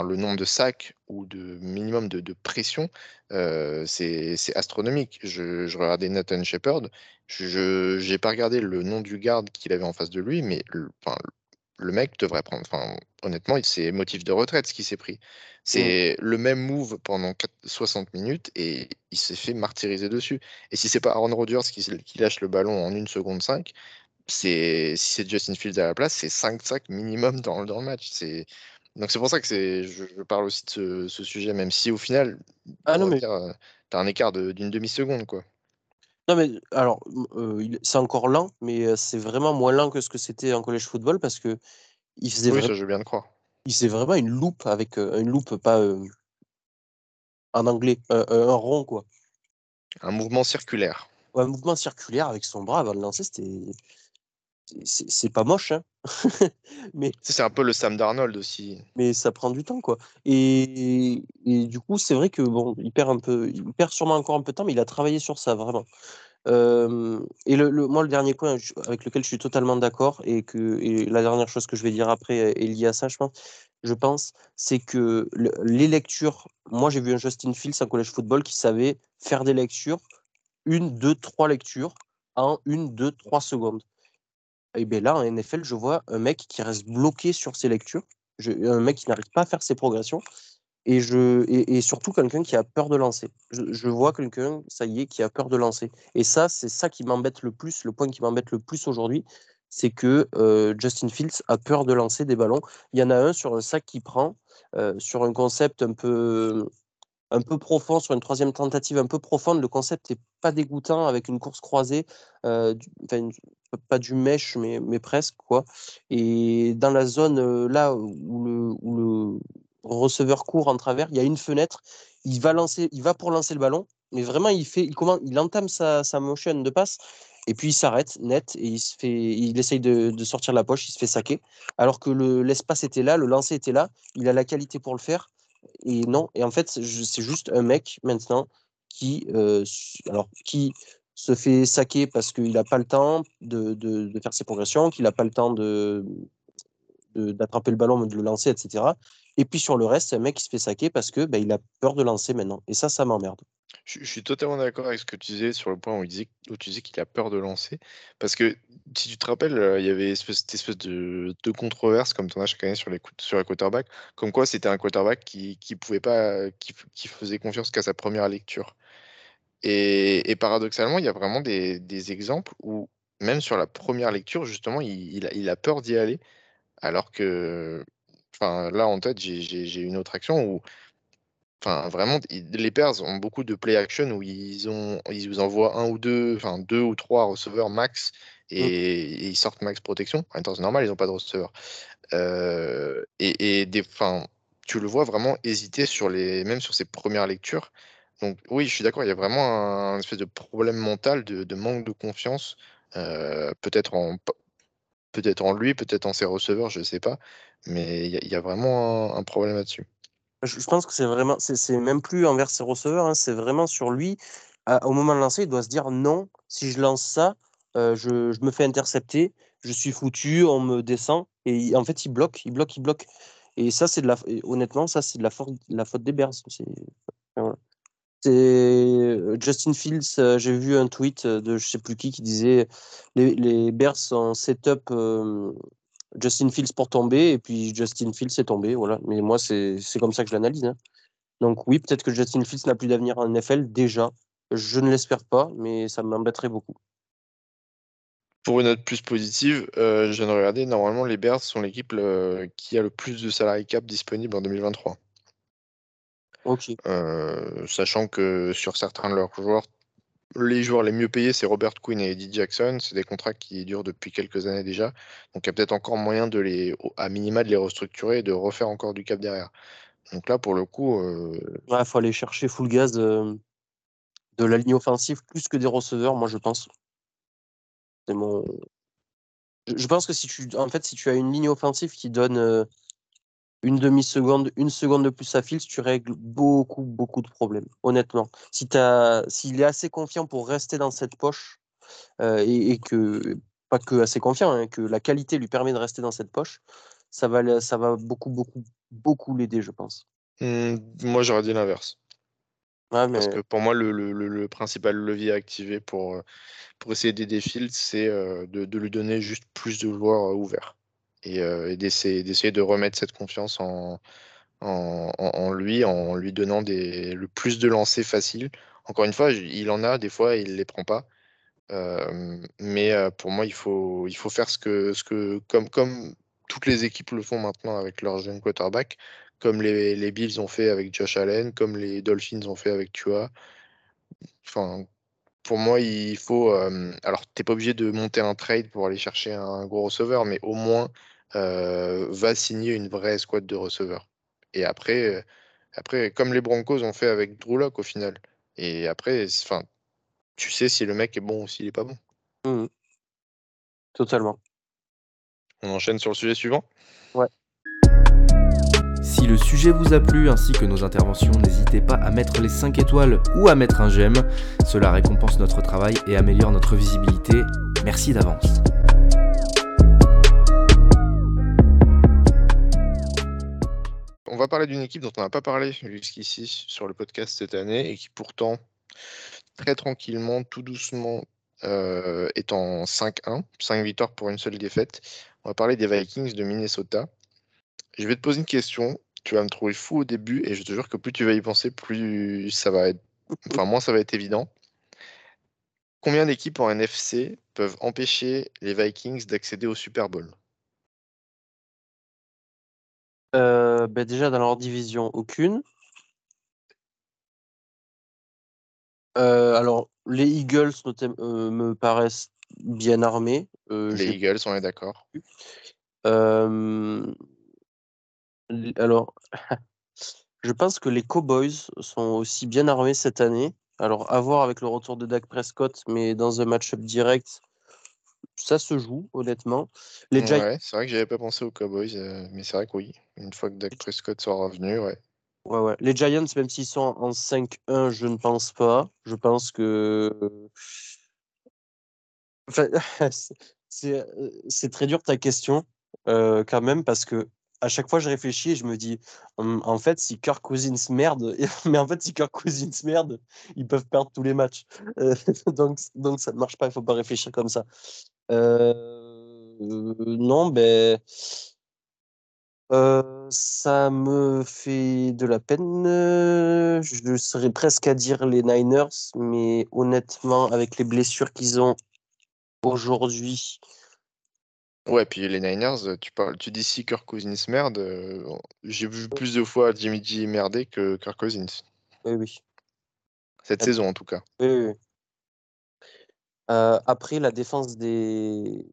le nombre de sacs ou de minimum de, de pression, euh, c'est astronomique. Je, je, regardais Nathan Shepard, je n'ai pas regardé le nom du garde qu'il avait en face de lui, mais le, mec devrait prendre. Enfin, honnêtement, c'est motif de retraite ce qui s'est pris. C'est le même move pendant 60 minutes et il s'est fait martyriser dessus. Et si c'est pas Aaron Rodgers qui, qui, lâche le ballon en 1 seconde 5, si c'est Justin Fields à la place, c'est 5 sacs minimum dans, dans le match. Donc c'est pour ça que je, je parle aussi de ce, sujet, même si au final, ah tu as un écart d'une demi-seconde. quoi. Non, mais alors, c'est encore lent, mais c'est vraiment moins lent que ce que c'était en collège football parce que il faisait, oui, ça, je croire. il faisait vraiment une loupe avec une loupe, pas en anglais, un rond, quoi. Un mouvement circulaire. un mouvement circulaire avec son bras avant de lancer, c'était c'est pas moche, hein mais c'est un peu le Sam Darnold aussi. Mais ça prend du temps, quoi. Et, et du coup, c'est vrai que bon, il perd un peu, il perd sûrement encore un peu de temps, mais il a travaillé sur ça vraiment. et le, moi, le dernier point avec lequel je suis totalement d'accord et que et la dernière chose que je vais dire après est liée à ça, je pense. Je pense, c'est que les lectures. Moi, j'ai vu un Justin Fields en collège football qui savait faire des lectures, une, deux, trois lectures en une, deux, trois secondes. Et bien là, en NFL, je vois un mec qui reste bloqué sur ses lectures, un mec qui n'arrive pas à faire ses progressions, et, je, et, surtout quelqu'un qui a peur de lancer. Je, vois quelqu'un, ça y est, qui a peur de lancer. Et ça, c'est ça qui m'embête le plus, le point qui m'embête le plus aujourd'hui, c'est que euh, Justin Fields a peur de lancer des ballons. Il y en a un sur un sac qui prend, euh, sur un concept un peu, un peu profond, sur une troisième tentative un peu profonde. Le concept n'est pas dégoûtant avec une course croisée, pas du mesh, mais, presque. quoi. Et dans la zone là où le, receveur court en travers, il y a une fenêtre. Il va, lancer, il va pour lancer le ballon, mais vraiment, il, fait, il, comment, il entame sa, motion de passe. Et puis il s'arrête net et il se fait, il essaye de, de, sortir de la poche, il se fait saquer. Alors que l'espace était là, le lancer était là, il a la qualité pour le faire. Et non, et en fait, c'est juste un mec maintenant qui, euh, alors, qui se fait saquer parce qu'il n'a pas le temps de, faire ses progressions, qu'il n'a pas le temps de d'attraper le ballon, de le lancer, etc. Et puis sur le reste, c'est un mec qui se fait saquer parce que ben, il a peur de lancer maintenant. Et ça, ça m'emmerde. Je, suis totalement d'accord avec ce que tu disais sur le point où, tu disais qu'il a peur de lancer. Parce que si tu te rappelles, euh, il y avait cette espèce de, de controverse, comme tu en as chaque année sur les, sur les quarterbacks, comme quoi c'était un quarterback qui, qui pouvait pas, qui, qui faisait confiance qu'à sa première lecture. Et, et, paradoxalement, il y a vraiment des, des, exemples où, même sur la première lecture, justement, il, il, a, peur d'y aller. Alors que, là en tête, j'ai une autre action où Enfin, vraiment, les Bears ont beaucoup de play action où ils, ont, ils vous envoient un ou deux, enfin deux ou trois receveurs max mmh. et, ils sortent max protection. En même temps, c'est normal, ils n'ont pas de receveur. Euh, et, des, enfin, tu le vois vraiment hésiter sur les, même sur ses premières lectures. Donc oui, je suis d'accord, il y a vraiment un, espèce de problème mental, de, manque de confiance, euh, peut-être en, peut-être en lui, peut-être en ses receveurs, je ne sais pas, mais il y, a vraiment un problème là-dessus. Je, pense que c'est vraiment, c'est même plus envers ses receveurs, hein, c'est vraiment sur lui. au moment de lancer, il doit se dire non, si je lance ça, euh, je, me fais intercepter, je suis foutu, on me descend. Et en fait, il bloque, il bloque, il bloque. Et ça, c'est de la, honnêtement, ça, c'est de la, faute, des Bears. C'est euh, Justin Fields, euh, j'ai vu un tweet de je sais plus qui qui disait les, les Bears sont set-up Justin Fields pour tomber, et puis Justin Fields est tombé, voilà. Mais moi, c'est comme ça que je l'analyse. Hein. Donc oui, peut-être que Justin Fields n'a plus d'avenir en NFL, déjà. Je ne l'espère pas, mais ça m'embêterait beaucoup. Pour une note plus positive, euh, je viens de regarder, normalement les Bears sont l'équipe euh, qui a le plus de salary cap disponible en 2023. Ok. Euh, sachant que sur certains de leurs joueurs, les joueurs les mieux payés, c'est Robert Quinn et Eddie Jackson. C'est des contrats qui durent depuis quelques années déjà. Donc il y a peut-être encore moyen de les, à minima, de les restructurer et de refaire encore du cap derrière. Donc là, pour le coup. Euh, il faut aller chercher full gaz de, de la ligne offensive plus que des receveurs, moi je pense. C'est mon. Je pense que si tu, en fait, si tu as une ligne offensive qui donne euh, une demi-seconde, une seconde de plus à Fields, tu règles beaucoup, beaucoup de problèmes, honnêtement. Si s'il est assez confiant pour rester dans cette poche euh, et, que, pas que assez confiant, hein, que la qualité lui permet de rester dans cette poche, ça va, ça va beaucoup, beaucoup, beaucoup l'aider, je pense. Mmh, moi, j'aurais dit l'inverse. Parce que pour moi, le, principal levier à activer pour, euh, pour essayer d'aider Fields, c'est euh, de, lui donner juste plus de joueurs ouverts et, d'essayer, de remettre cette confiance en, en, lui, en lui donnant le plus de lancers faciles. Encore une fois, il en a, des fois, il ne les prend pas. Mais pour moi, il faut, il faut faire ce que, ce que comme, comme toutes les équipes le font maintenant avec leur jeune quarterback, comme les, les Bills ont fait avec Josh Allen, comme les Dolphins ont fait avec Tua. Enfin, pour moi, il faut. Euh, alors, tu n'es pas obligé de monter un trade pour aller chercher un gros receveur, mais au moins, euh, va signer une vraie squad de receveurs. Et après, euh, après, comme les Broncos ont fait avec Drew Lock au final. Et après, enfin, tu sais si le mec est bon ou s'il n'est pas bon. Mmh Totalement. On enchaîne sur le sujet suivant? Ouais. Si le sujet vous a plu ainsi que nos interventions, n'hésitez pas à mettre les 5 étoiles ou à mettre un j'aime. Cela récompense notre travail et améliore notre visibilité. Merci d'avance. On va parler d'une équipe dont on n'a pas parlé jusqu'ici sur le podcast cette année et qui pourtant, très tranquillement, tout doucement, euh, est en 5-1, 5 victoires pour une seule défaite. On va parler des Vikings de Minnesota. Je vais te poser une question. Tu vas me trouver fou au début et je te jure que plus tu vas y penser, plus ça va être. Enfin, moins ça va être évident. Combien d'équipes en NFC peuvent empêcher les Vikings d'accéder au Super Bowl? Euh, ben Déjà, dans leur division, aucune. Euh, alors, les Eagles euh, me paraissent bien armés. les Eagles, on est d'accord. Alors, je pense que les Cowboys sont aussi bien armés cette année. Alors, à voir avec le retour de Dak Prescott, mais dans un match-up direct, ça se joue, honnêtement. Les ouais, c'est vrai que j'avais pas pensé aux Cowboys, euh, mais c'est vrai que oui. Une fois que Dak Prescott sera revenu, ouais. Ouais, ouais. Les Giants, même s'ils sont en 5-1, je ne pense pas. Je pense que. Enfin, c'est euh, très dur ta question, euh, quand même, parce que à chaque fois, je réfléchis et je me dis, hum, en fait, si Kirk Cousins merde, mais en fait, si Kirk Cousins merde, ils peuvent perdre tous les matchs. Euh, donc, donc, ça ne marche pas, il ne faut pas réfléchir comme ça. Euh, non, ben. Euh, ça me fait de la peine. Je serais presque à dire les Niners, mais honnêtement, avec les blessures qu'ils ont aujourd'hui, Ouais, puis les Niners, tu parles, tu dis si Kirk Cousins merde, euh, j'ai vu plus de fois Jimmy G merder que Kirk Cousins. Oui, oui. Cette saison, en tout cas. Oui, oui. Euh, après, la défense des,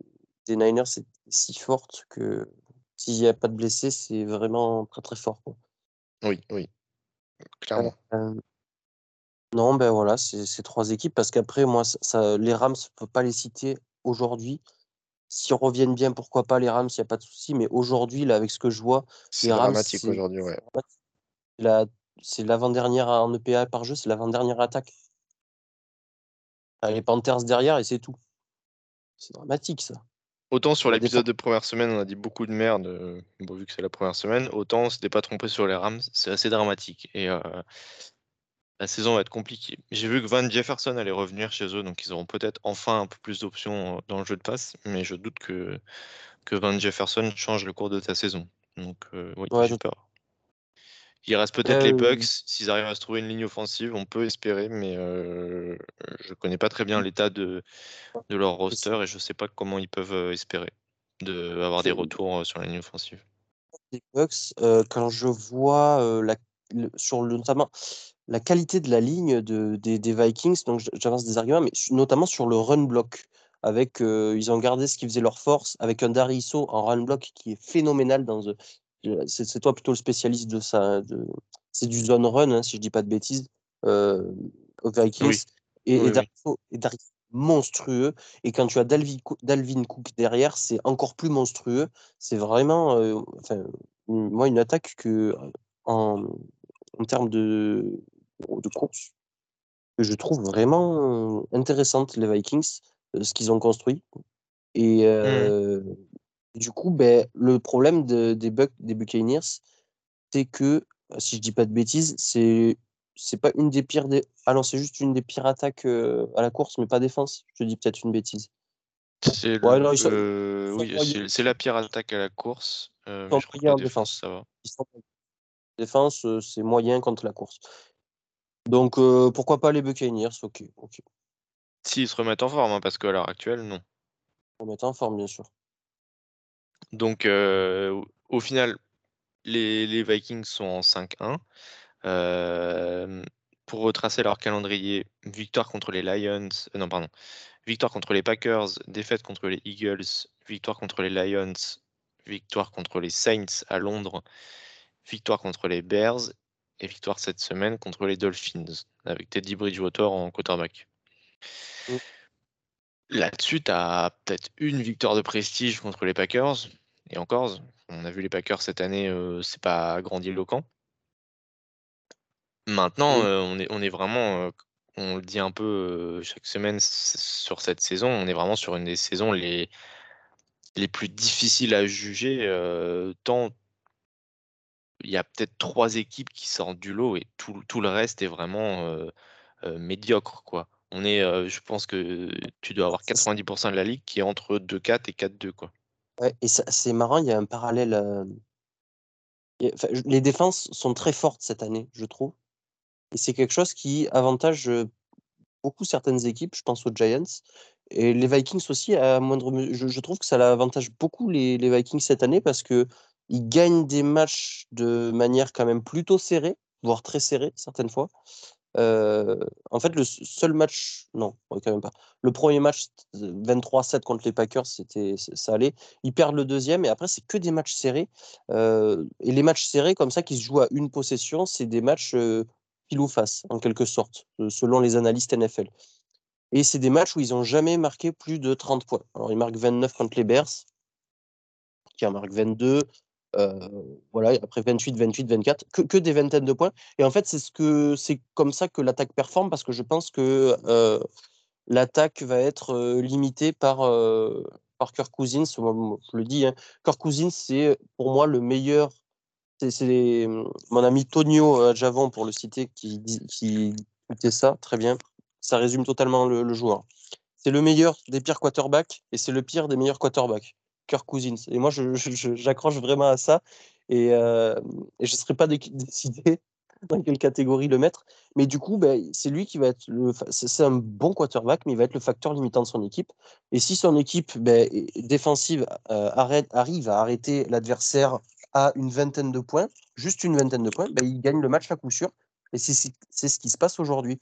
des Niners est si forte que s'il n'y a pas de blessés, c'est vraiment très très fort. Oui, oui. Clairement. Euh, non, ben voilà, c'est trois équipes parce qu'après, moi, ça, les Rams, je ne peux pas les citer aujourd'hui S'ils reviennent bien, pourquoi pas les Rams, il n'y a pas de souci. Mais aujourd'hui, là, avec ce que je vois, c'est dramatique aujourd'hui, ouais. C'est l'avant-dernière en EPA par jeu, c'est l'avant-dernière attaque. les Panthers derrière et c'est tout. C'est dramatique ça. Autant sur l'épisode de première semaine, on a dit beaucoup de merde, euh, bon, vu que c'est la première semaine, autant on s'était pas trompé sur les Rams, c'est assez dramatique. Et euh, la saison va être compliquée. J'ai vu que Van Jefferson allait revenir chez eux, donc ils auront peut-être enfin un peu plus d'options euh, dans le jeu de passe, mais je doute que, que Van Jefferson change le cours de ta saison. Donc euh, oui, j'ai peur. Il reste peut-être les Bucks. S'ils arrivent à se trouver une ligne offensive, on peut espérer, mais euh, je ne connais pas très bien l'état de, de leur roster et je ne sais pas comment ils peuvent espérer d'avoir des retours sur la ligne offensive. Les Bucks, quand je vois la, sur le, notamment la qualité de la ligne de, des, des Vikings. Donc, j'avance des arguments, mais notamment sur le run block. Avec, ils ont gardé ce qui faisait leur force avec un Dariso en run block qui est phénoménal dans c'est toi plutôt le spécialiste de ça. De, c'est du zone run, hein, si je dis pas de bêtises, euh, aux Vikings. Et, et, Dariso, monstrueux. Et quand tu as Dalvin, Dalvin Cook derrière, c'est encore plus monstrueux. C'est vraiment, euh, enfin, moi, une attaque que, en, en termes de, de course, que je trouve vraiment intéressante, les Vikings, euh, ce qu'ils ont construit. Et euh, du coup, ben, le problème de, des, Buc des Buccaneers, c'est que, si je dis pas de bêtises, c'est c'est pas une des pires. Ah non, c'est juste une des pires attaques euh, à la course, mais pas défense. Je dis peut-être une bêtise. C'est ouais, oui, la pire attaque à la course. Euh, mais je crois en défense, ça va. Défense, euh, c'est moyen contre la course. Donc euh, pourquoi pas les Buccaneers? Ok, ok. S'ils se remettent en forme, hein, parce qu'à l'heure actuelle, non. Ils se remettent en forme, bien sûr. Donc euh, au final, les, les, Vikings sont en 5-1. Euh, pour retracer leur calendrier, victoire contre les Lions, non pardon, victoire contre les Packers, défaite contre les Eagles, victoire contre les Lions, victoire contre les Saints à Londres, victoire contre les Bears et victoire cette semaine contre les Dolphins avec Teddy Bridgewater en quarterback. Mm. Là-dessus, tu as peut-être une victoire de prestige contre les Packers. Et encore, on a vu les Packers cette année, euh, c'est pas grandiloquent. Maintenant, euh, on, est, on est vraiment, euh, on le dit un peu chaque semaine sur cette saison, on est vraiment sur une des saisons les, les plus difficiles à juger, tant il y a peut-être trois équipes qui sortent du lot et tout, tout le reste est vraiment médiocre. Quoi. On est, je pense que tu dois avoir 90% de la ligue qui est entre 2-4 et 4-2. Quoi. Ouais, et c'est marrant, il y a un parallèle. les défenses sont très fortes cette année, je trouve. Et c'est quelque chose qui avantage beaucoup certaines équipes, je pense aux Giants. Et les Vikings aussi, à moindre mesure. Je, trouve que ça avantage beaucoup les, les Vikings cette année parce que ils gagnent des matchs de manière quand même plutôt serrée, voire très serrée certaines fois. En fait, le seul match, non, quand même pas. Le premier match, 23-7 contre les Packers, c'était, ça allait. Ils perdent le deuxième et après, c'est que des matchs serrés. Et les matchs serrés, comme ça, qui se jouent à une possession, c'est des matchs pile ou face, en quelque sorte, selon les analystes NFL. Et c'est des matchs où ils n'ont jamais marqué plus de 30 points. Alors, ils marquent 29 contre les Bears, qui en marquent 22. Euh, voilà, après 28, 28, 24, que, que, des vingtaines de points. Et en fait, c'est ce comme ça que l'attaque performe parce que je pense que euh, l'attaque va être euh, limitée par, par Kirk Cousins. Je le dis, hein. Kirk Cousins, c'est pour moi le meilleur. C'est mon ami Tonio Javon, pour le citer, qui, qui ça très bien. Ça résume totalement le, le joueur. C'est le meilleur des pires quarterbacks et c'est le pire des meilleurs quarterbacks. Kirk Cousins. Et moi, j'accroche vraiment à ça. Et, euh, je ne serais pas décidé dans quelle catégorie le mettre. Mais du coup, ben, c'est lui qui va être le. C'est un bon quarterback, mais il va être le facteur limitant de son équipe. Et si son équipe ben, défensive euh, arrive à arrêter l'adversaire à une vingtaine de points, juste une vingtaine de points, ben, il gagne le match à coup sûr. Et c'est ce qui se passe aujourd'hui.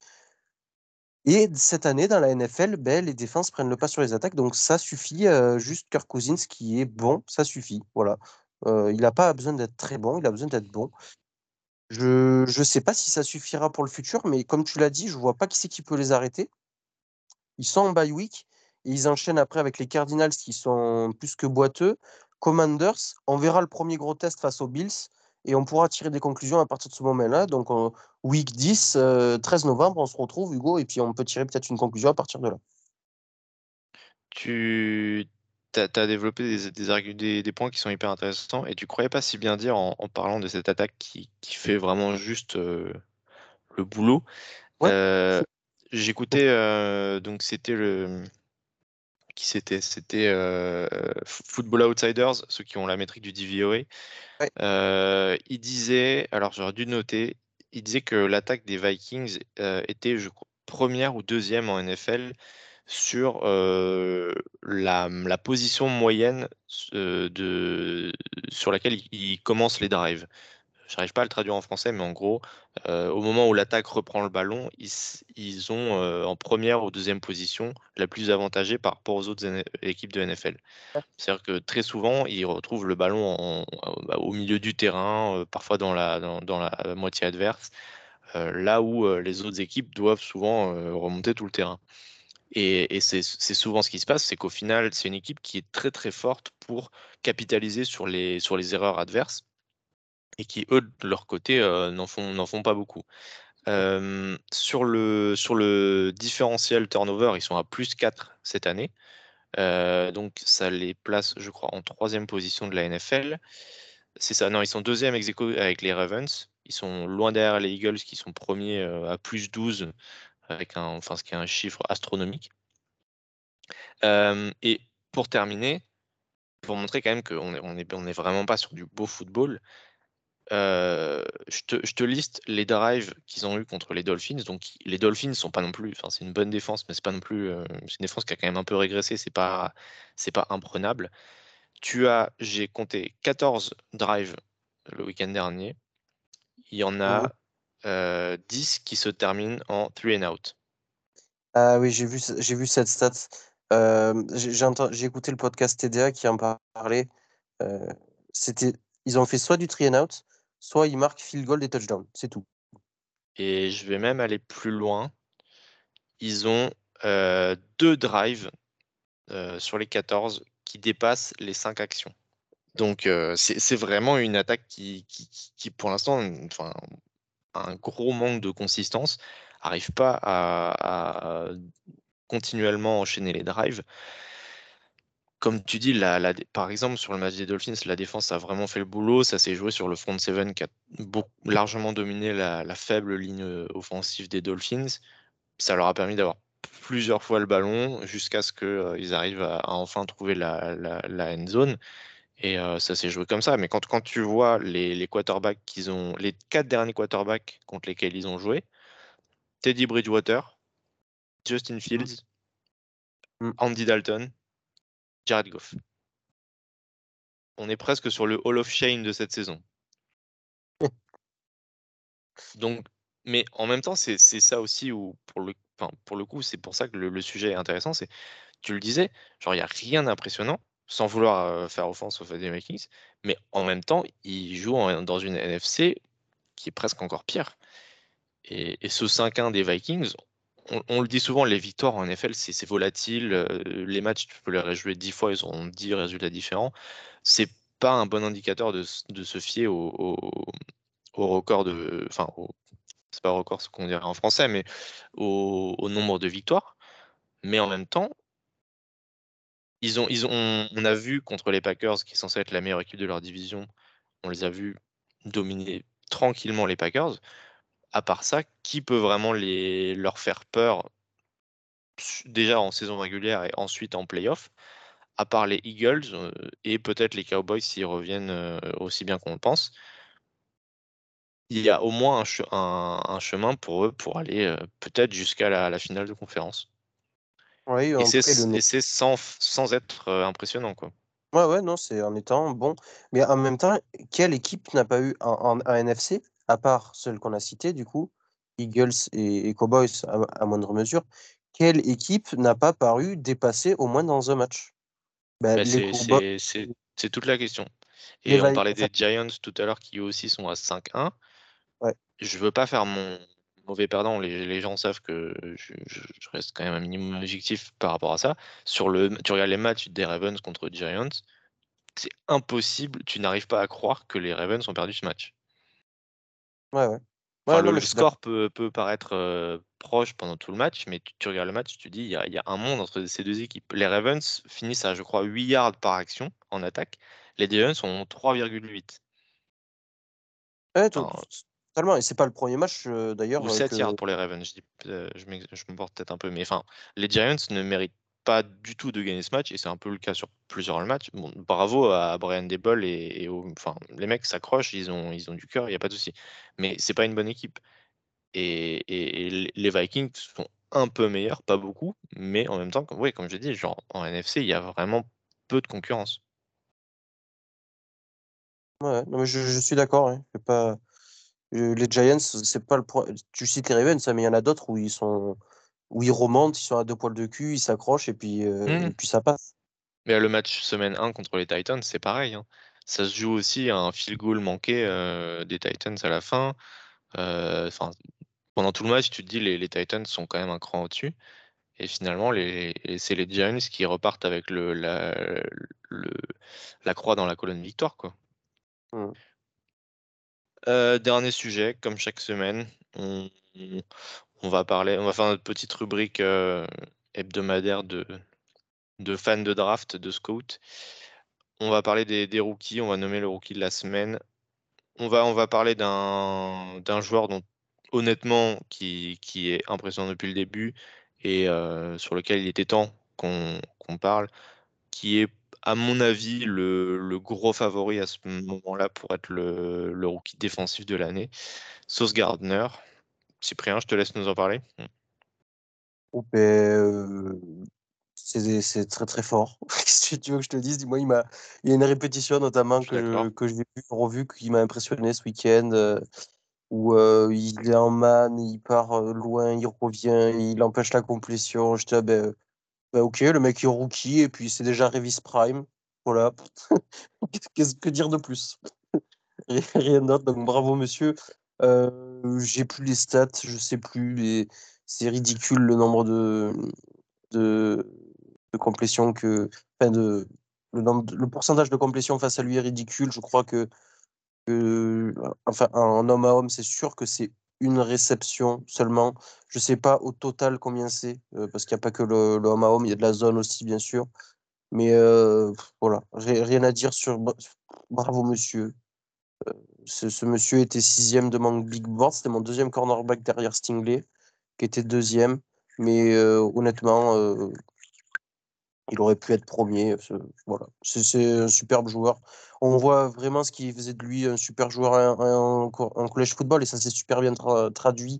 Et cette année, dans la NFL, ben, les défenses prennent le pas sur les attaques. Donc ça suffit. Euh, juste Kirk Cousins qui est bon, ça suffit. Voilà. Euh, il n'a pas besoin d'être très bon, il a besoin d'être bon. Je ne sais pas si ça suffira pour le futur, mais comme tu l'as dit, je ne vois pas qui c'est qui peut les arrêter. Ils sont en bye week et ils enchaînent après avec les Cardinals qui sont plus que boiteux. Commanders, on verra le premier gros test face aux Bills et on pourra tirer des conclusions à partir de ce moment-là. Donc, week 10, 13 euh, novembre, on se retrouve, Hugo, et puis on peut tirer peut-être une conclusion à partir de là. Tu as, développé des, des, points qui sont hyper intéressants et tu croyais pas si bien dire en, parlant de cette attaque qui, fait vraiment juste euh, le boulot. Euh, j'écoutais, donc c'était le qui c'était C'était Football Outsiders, ceux qui ont la métrique du DVOA. il disait, alors j'aurais dû noter, il disait que l'attaque des Vikings était, je crois, première ou deuxième en NFL sur la, la, position moyenne de, sur laquelle ils commencent les drives. J'arrive pas à le traduire en français, mais en gros, au moment où l'attaque reprend le ballon, ils, ont en première ou deuxième position la plus avantagée par rapport aux autres équipes de NFL. C'est-à-dire que très souvent, ils retrouvent le ballon bah, au milieu du terrain, parfois dans la, dans, la moitié adverse, là où les autres équipes doivent souvent remonter tout le terrain. Et, c'est souvent ce qui se passe, c'est qu'au final, c'est une équipe qui est très très forte pour capitaliser sur les, sur les erreurs adverses et qui, eux, de leur côté, euh, n'en font, font pas beaucoup. sur, le, sur le différentiel turnover, ils sont à plus 4 cette année. Euh, donc ça les place, je crois, en troisième position de la NFL. C'est ça, non, ils sont deuxième ex avec les Ravens. Ils sont loin derrière les Eagles qui sont premiers à plus 12 avec un, enfin, ce qui est un chiffre astronomique. et pour terminer, pour montrer quand même qu'on n'est on est, on est vraiment pas sur du beau football, je, te, liste les drives qu'ils ont eu contre les Dolphins. Donc les Dolphins sont pas non plus, enfin c'est une bonne défense, mais c'est pas non plus, c'est une défense qui a quand même un peu régressé. C'est pas, c'est pas imprenable. Tu as, j'ai compté 14 drives le week-end dernier. Il y en a 10 euh, qui se terminent en 3 and out. Ah oui, j'ai vu, j'ai vu cette stat. J'ai, écouté le podcast TDA qui en parlait. C'était, ils ont fait soit du 3 and out, soit ils marquent field goal des touchdowns. C'est tout. Et je vais même aller plus loin. Ils ont deux drives sur les 14 qui dépassent les 5 actions. Donc c'est vraiment une attaque qui, pour l'instant, enfin, un gros manque de consistance, n'arrive pas à, continuellement enchaîner les drives. Comme tu dis, la, par exemple, sur le match des Dolphins, la défense a vraiment fait le boulot. Ça s'est joué sur le front seven qui a largement dominé la, faible ligne euh, offensive des Dolphins. Ça leur a permis d'avoir plusieurs fois le ballon jusqu'à ce qu'ils euh, arrivent à, enfin trouver la, la end zone. Et ça s'est joué comme ça. Mais quand, quand tu vois les, quarterbacks qu'ils ont, les quatre derniers quarterbacks contre lesquels ils ont joué, Teddy Bridgewater, Justin mmh. Fields, mmh. Andy Dalton, Jared Goff. On est presque sur le Hall of Shame de cette saison. Donc, mais en même temps, c'est ça aussi où, pour le, pour le coup, c'est pour ça que le, le sujet est intéressant. C'est, tu le disais, genre, il n'y a rien d'impressionnant sans vouloir faire offense aux Vikings, mais en même temps, ils jouent dans une NFC qui est presque encore pire. Et, ce 5-1 des Vikings, on, le dit souvent, les victoires en NFL, c'est volatile. les matchs, tu peux les rejouer 10 fois, ils auront 10 résultats différents. C'est pas un bon indicateur de, se fier au, record de. Enfin, c'est pas record ce qu'on dirait en français, mais au nombre de victoires. Mais en même temps, ils ont, ils ont, on a vu contre les Packers, qui est censé être la meilleure équipe de leur division, on les a vus dominer tranquillement les Packers. À part ça, qui peut vraiment les, leur faire peur déjà en saison régulière et ensuite en playoff à part les Eagles euh, et peut-être les Cowboys s'ils reviennent euh, aussi bien qu'on le pense, il y a au moins un, chemin pour eux pour aller euh, peut-être jusqu'à la, finale de conférence et c'est sans, sans être impressionnant, quoi. Ouais, ouais, non, c'est en étant bon. Mais en même temps, quelle équipe n'a pas eu un, NFC, à part celle qu'on a citée, du coup, Eagles et, Cowboys à, moindre mesure, quelle équipe n'a pas paru dépasser au moins dans un match? Bah, bah, C'est toute la question. Et on parlait des Giants tout à l'heure qui aussi sont à 5-1. Ouais. Je veux pas faire mon, mauvais perdant, les, gens savent que je, reste quand même un minimum objectif par rapport à ça. Sur le, tu regardes les matchs des Ravens contre Giants, c'est impossible, tu n'arrives pas à croire que les Ravens ont perdu ce match. Ouais, ouais. le, score peut, paraître euh, proche pendant tout le match, mais tu, regardes le match, tu dis il y, a, un monde entre ces deux équipes. Les Ravens finissent à, je crois, 8 yards par action en attaque. Les Giants ont 3,8. Ouais, Totalement, et c'est pas le premier match d'ailleurs. Ou 7 yards pour les Ravens, je, dis, je, me porte peut-être un peu, mais enfin, les Giants ne méritent pas du tout de gagner ce match, et c'est un peu le cas sur plusieurs matchs. Bravo à Brian Debol et, enfin, les mecs s'accrochent, ils ont, du cœur, il n'y a pas de souci. Mais c'est pas une bonne équipe. Et, les Vikings sont un peu meilleurs, pas beaucoup, mais en même temps, comme, comme je dis, genre en NFC, il y a vraiment peu de concurrence. Ouais, je, suis d'accord. hein. Pas... euh, Les Giants, c'est pas le pro... Tu cites les Ravens, hein, mais il y en a d'autres où ils sont où ils remontent, ils sont à deux poils de cul, ils s'accrochent et puis euh, et puis ça passe. Mais le match semaine 1 contre les Titans, c'est pareil. hein. Ça se joue aussi à un field goal manqué euh, des Titans à la fin. Euh, pendant tout le match, tu te dis les, les Titans sont quand même un cran au-dessus. Et finalement, les, c'est les Giants qui repartent avec le, la, le- la croix dans la colonne victoire. Quoi. Mm. Euh, dernier sujet, comme chaque semaine, on, on va faire notre petite rubrique euh, hebdomadaire de, fans de draft, de scout. On va parler des, rookies, on va nommer le rookie de la semaine. On va, parler d'un joueur dont honnêtement qui, est impressionnant depuis le début et euh, sur lequel il était temps qu'on parle, qui est à mon avis le, le gros favori à ce moment-là pour être le, le rookie défensif de l'année. Sauce Gardner. Cyprien, je te laisse nous en parler. Oh, ben, euh, c'est très très fort. Qu'est-ce que tu veux que je te dise? Dis-moi, il il y a une répétition notamment Je suis d'accord. que, que j'ai vu, revu qui m'a impressionné ce week-end euh, où euh, il est en man, il part euh, loin, il revient, il empêche la complétion. J'étais ah, ben, ben, ok, le mec est rookie et puis c'est déjà Revis Prime. Voilà. Qu'est-ce que dire de plus? Rien d'autre, donc bravo monsieur. Euh, j'ai plus les stats, je sais plus. les- C'est ridicule le nombre de, de, de que. Enfin, le, nombre le pourcentage de complétion face à lui est ridicule. Je crois que, enfin, en homme à homme, c'est sûr que c'est une réception seulement. Je sais pas au total combien c'est, euh, parce qu'il n'y a pas que le, homme à homme, il y a de la zone aussi, bien sûr. Mais euh, voilà, Ri- rien à dire sur. Bravo monsieur. Ce, monsieur était sixième de mon big board. C'était mon deuxième cornerback derrière Stingley, qui était deuxième. Mais euh, honnêtement, euh, il aurait pu être premier. Voilà. C'est un superbe joueur. On voit vraiment ce qui faisait de lui un super joueur en, en, en collège football et ça s'est super bien tra- traduit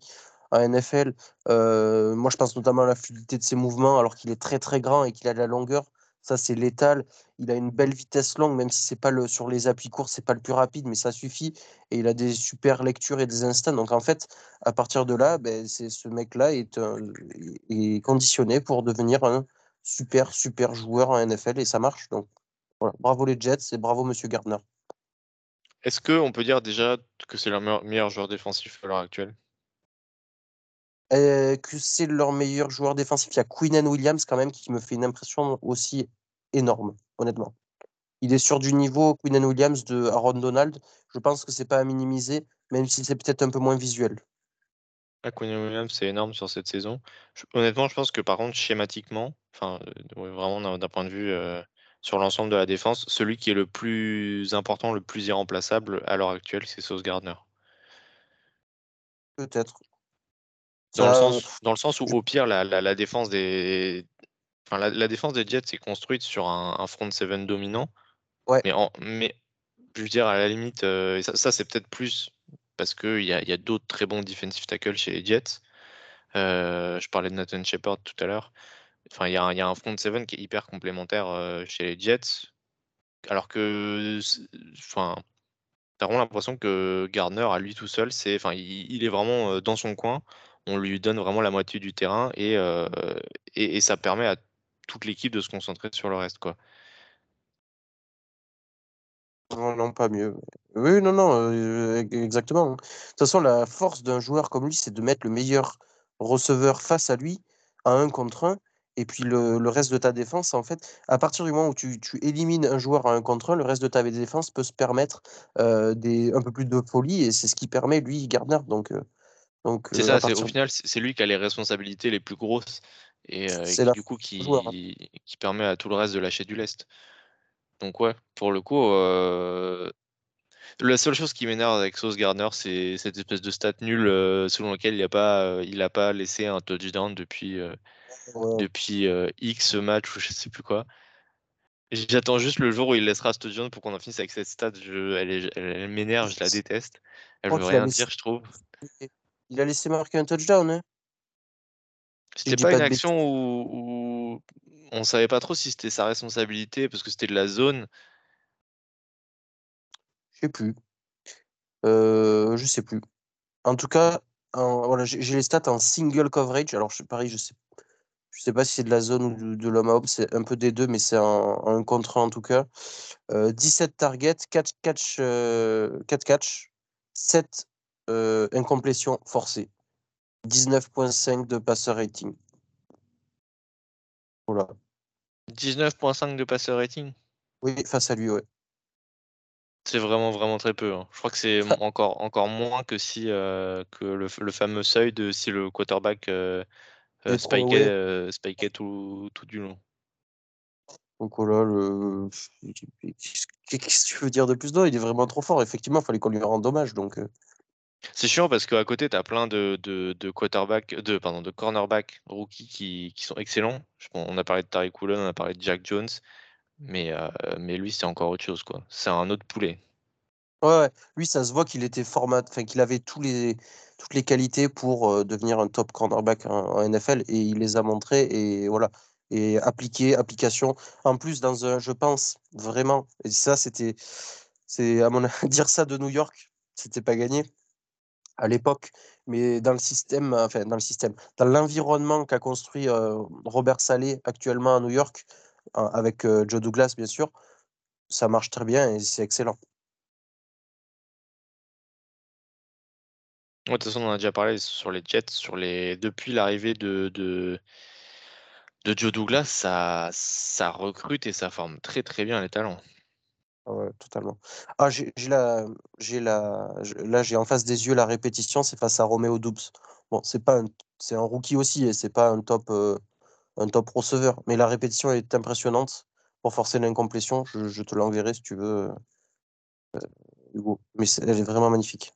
en NFL. Euh, moi, je pense notamment à la fluidité de ses mouvements, alors qu'il est très très grand et qu'il a de la longueur. Ça, c'est létal. Il a une belle vitesse longue, même si c'est pas le sur les appuis courts, c'est pas le plus rapide, mais ça suffit. Et il a des super lectures et des instants. Donc en fait, à partir de là, ben, c'est ce mec-là est, conditionné pour devenir un super, super joueur en NFL et ça marche. Donc voilà, bravo les Jets et bravo Monsieur Gardner. Est-ce qu'on peut dire déjà que c'est meilleur, meilleur joueur défensif à l'heure actuelle? Euh, que c'est leur meilleur joueur défensif. Il y a Queenan Williams quand même qui me fait une impression aussi énorme, honnêtement. Il est sur du niveau Queenan Williams de Aaron Donald. Je pense que c'est pas à minimiser, même si c'est peut-être un peu moins visuel. Ah, Quinn Williams, c'est énorme sur cette saison. Je- honnêtement, je pense que par contre, schématiquement, enfin, euh, vraiment d'un d'un point de vue euh, sur l'ensemble de la défense, celui qui est le plus important, le plus irremplaçable à l'heure actuelle, c'est Sauce Gardner. Peut-être. Dans le Ça, sens, dans le sens où, au pire, la, la- la défense des, enfin, la, la défense des Jets est construite sur un, un front seven dominant. Ouais. Mais, en, mais je veux dire, à la limite, euh, ça, ça, c'est peut-être plus parce qu'il y a, y a d'autres très bons defensive tackles chez les Jets. Euh, je parlais de Nathan Shepard tout à l'heure. Enfin, il y, a un- il y a un front seven qui est hyper complémentaire euh, chez les Jets. Alors que, enfin, t'as vraiment l'impression que Gardner, à lui tout seul, c'est, enfin, il, il est vraiment euh, dans son coin. On lui donne vraiment la moitié du terrain et, euh, et, et ça permet à toute l'équipe de se concentrer sur le reste, quoi. Non, non, pas mieux. Oui, non, non, euh, exactement. De toute façon, la force d'un joueur comme lui, c'est de mettre le meilleur receveur face à lui, à un contre un, et puis le, le reste de ta défense, en fait, à partir du moment où tu, tu élimines un joueur à un contre un, le reste de ta défense peut se permettre euh, des, un peu plus de folie, et c'est ce qui permet, lui, Gardner. Donc, donc C'est euh, ça, au final, c'est lui qui a les responsabilités les plus grosses et, euh, et du coup, joueur. hein. qui, permet à tout le reste de lâcher du lest. Donc, ouais, pour le coup, euh, la seule chose qui m'énerve avec Sauce Gardner, c'est cette espèce de stat nul euh, selon lequel il n'a pas, il a pas laissé un touchdown depuis, Ouais. depuis X match ou je sais plus quoi. J'attends juste le jour où il laissera ce touchdown pour qu'on en finisse avec cette stat. Je, elle elle- elle m'énerve, je la déteste. Elle veut rien dire, je trouve. Il a laissé marquer un touchdown. Hein C'était pas pas une action où, où on savait pas trop si c'était sa responsabilité parce que c'était de la zone. sais plus. Euh, je sais plus. En tout cas, voilà, j'ai les stats en single coverage. Alors, je, pareil, je sais, je sais pas si c'est de la zone ou de, l'homme à homme, c'est un peu des deux, mais c'est un, un contre en tout cas. 17 euh, targets, 4 catch, 4 catch, 7 incomplétions forcées. 19.5 de passer rating. Voilà. 19.5 de passer rating? Oui, face à lui, ouais. C'est vraiment, vraiment très peu. Hein. Je crois que c'est encore, encore moins que si euh, que le, le, fameux seuil de si le quarterback euh, euh, spikait, tout, tout, du long. Donc voilà, le... qu'est-ce que tu veux dire de plus? Non, il est vraiment trop fort. Effectivement, il fallait qu'on lui rende hommage. Donc, C'est chiant parce qu'à côté, tu as plein de, de, cornerback rookies qui, qui sont excellents. On a parlé de Tariq Woolen, on a parlé de Jack Jones. Mais, mais lui, c'est encore autre chose. C'est un autre poulet. Ouais, lui, ça se voit qu'il était format, enfin qu'il avait tous les, toutes les qualités pour devenir un top cornerback en, NFL et il les a montrés et voilà et appliqué, application. En plus, dans un, je pense vraiment, et ça c'était, c'est à mon dire ça de New York, c'était pas gagné à l'époque, mais dans le système, enfin dans le système, dans l'environnement qu'a construit Robert Saleh actuellement à New York, avec Joe Douglas, bien sûr, ça marche très bien et c'est excellent. de toute façon, on en a déjà parlé sur les Jets, sur les... depuis l'arrivée de, de, de, Joe Douglas, ça, ça recrute et ça forme très très bien les talents. Ouais, totalement. Ah, j'ai la, j'ai la, là j'ai en face des yeux la répétition, c'est face à Romeo Doubs. Bon, c'est pas, c'est un rookie aussi et c'est pas un top, un top receveur. Mais la répétition est impressionnante pour forcer l'incomplétion. Je, te l'enverrai si tu veux, euh, Hugo. Mais elle est vraiment magnifique.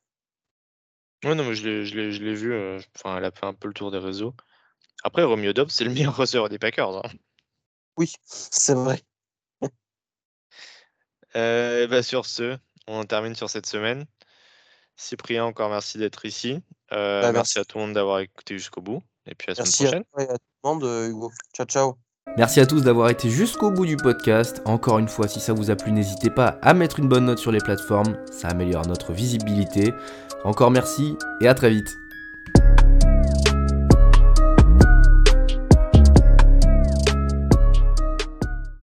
Ouais, non, mais je l'ai vu. Euh, enfin, elle a fait un peu le tour des réseaux. Après, Romeo Dobbs, c'est le meilleur receveur des Packers. Hein. Oui, c'est vrai. Euh, bah, sur ce, on termine sur cette semaine. Cyprien, encore merci d'être ici. Bah, merci. à tout le monde d'avoir écouté jusqu'au bout. Et puis à la semaine prochaine. À, euh, Hugo. Ciao, ciao. Merci à tous d'avoir été jusqu'au bout du podcast. Encore une fois, si ça vous a plu, n'hésitez pas à mettre une bonne note sur les plateformes. Ça améliore notre visibilité. Encore merci et à très vite.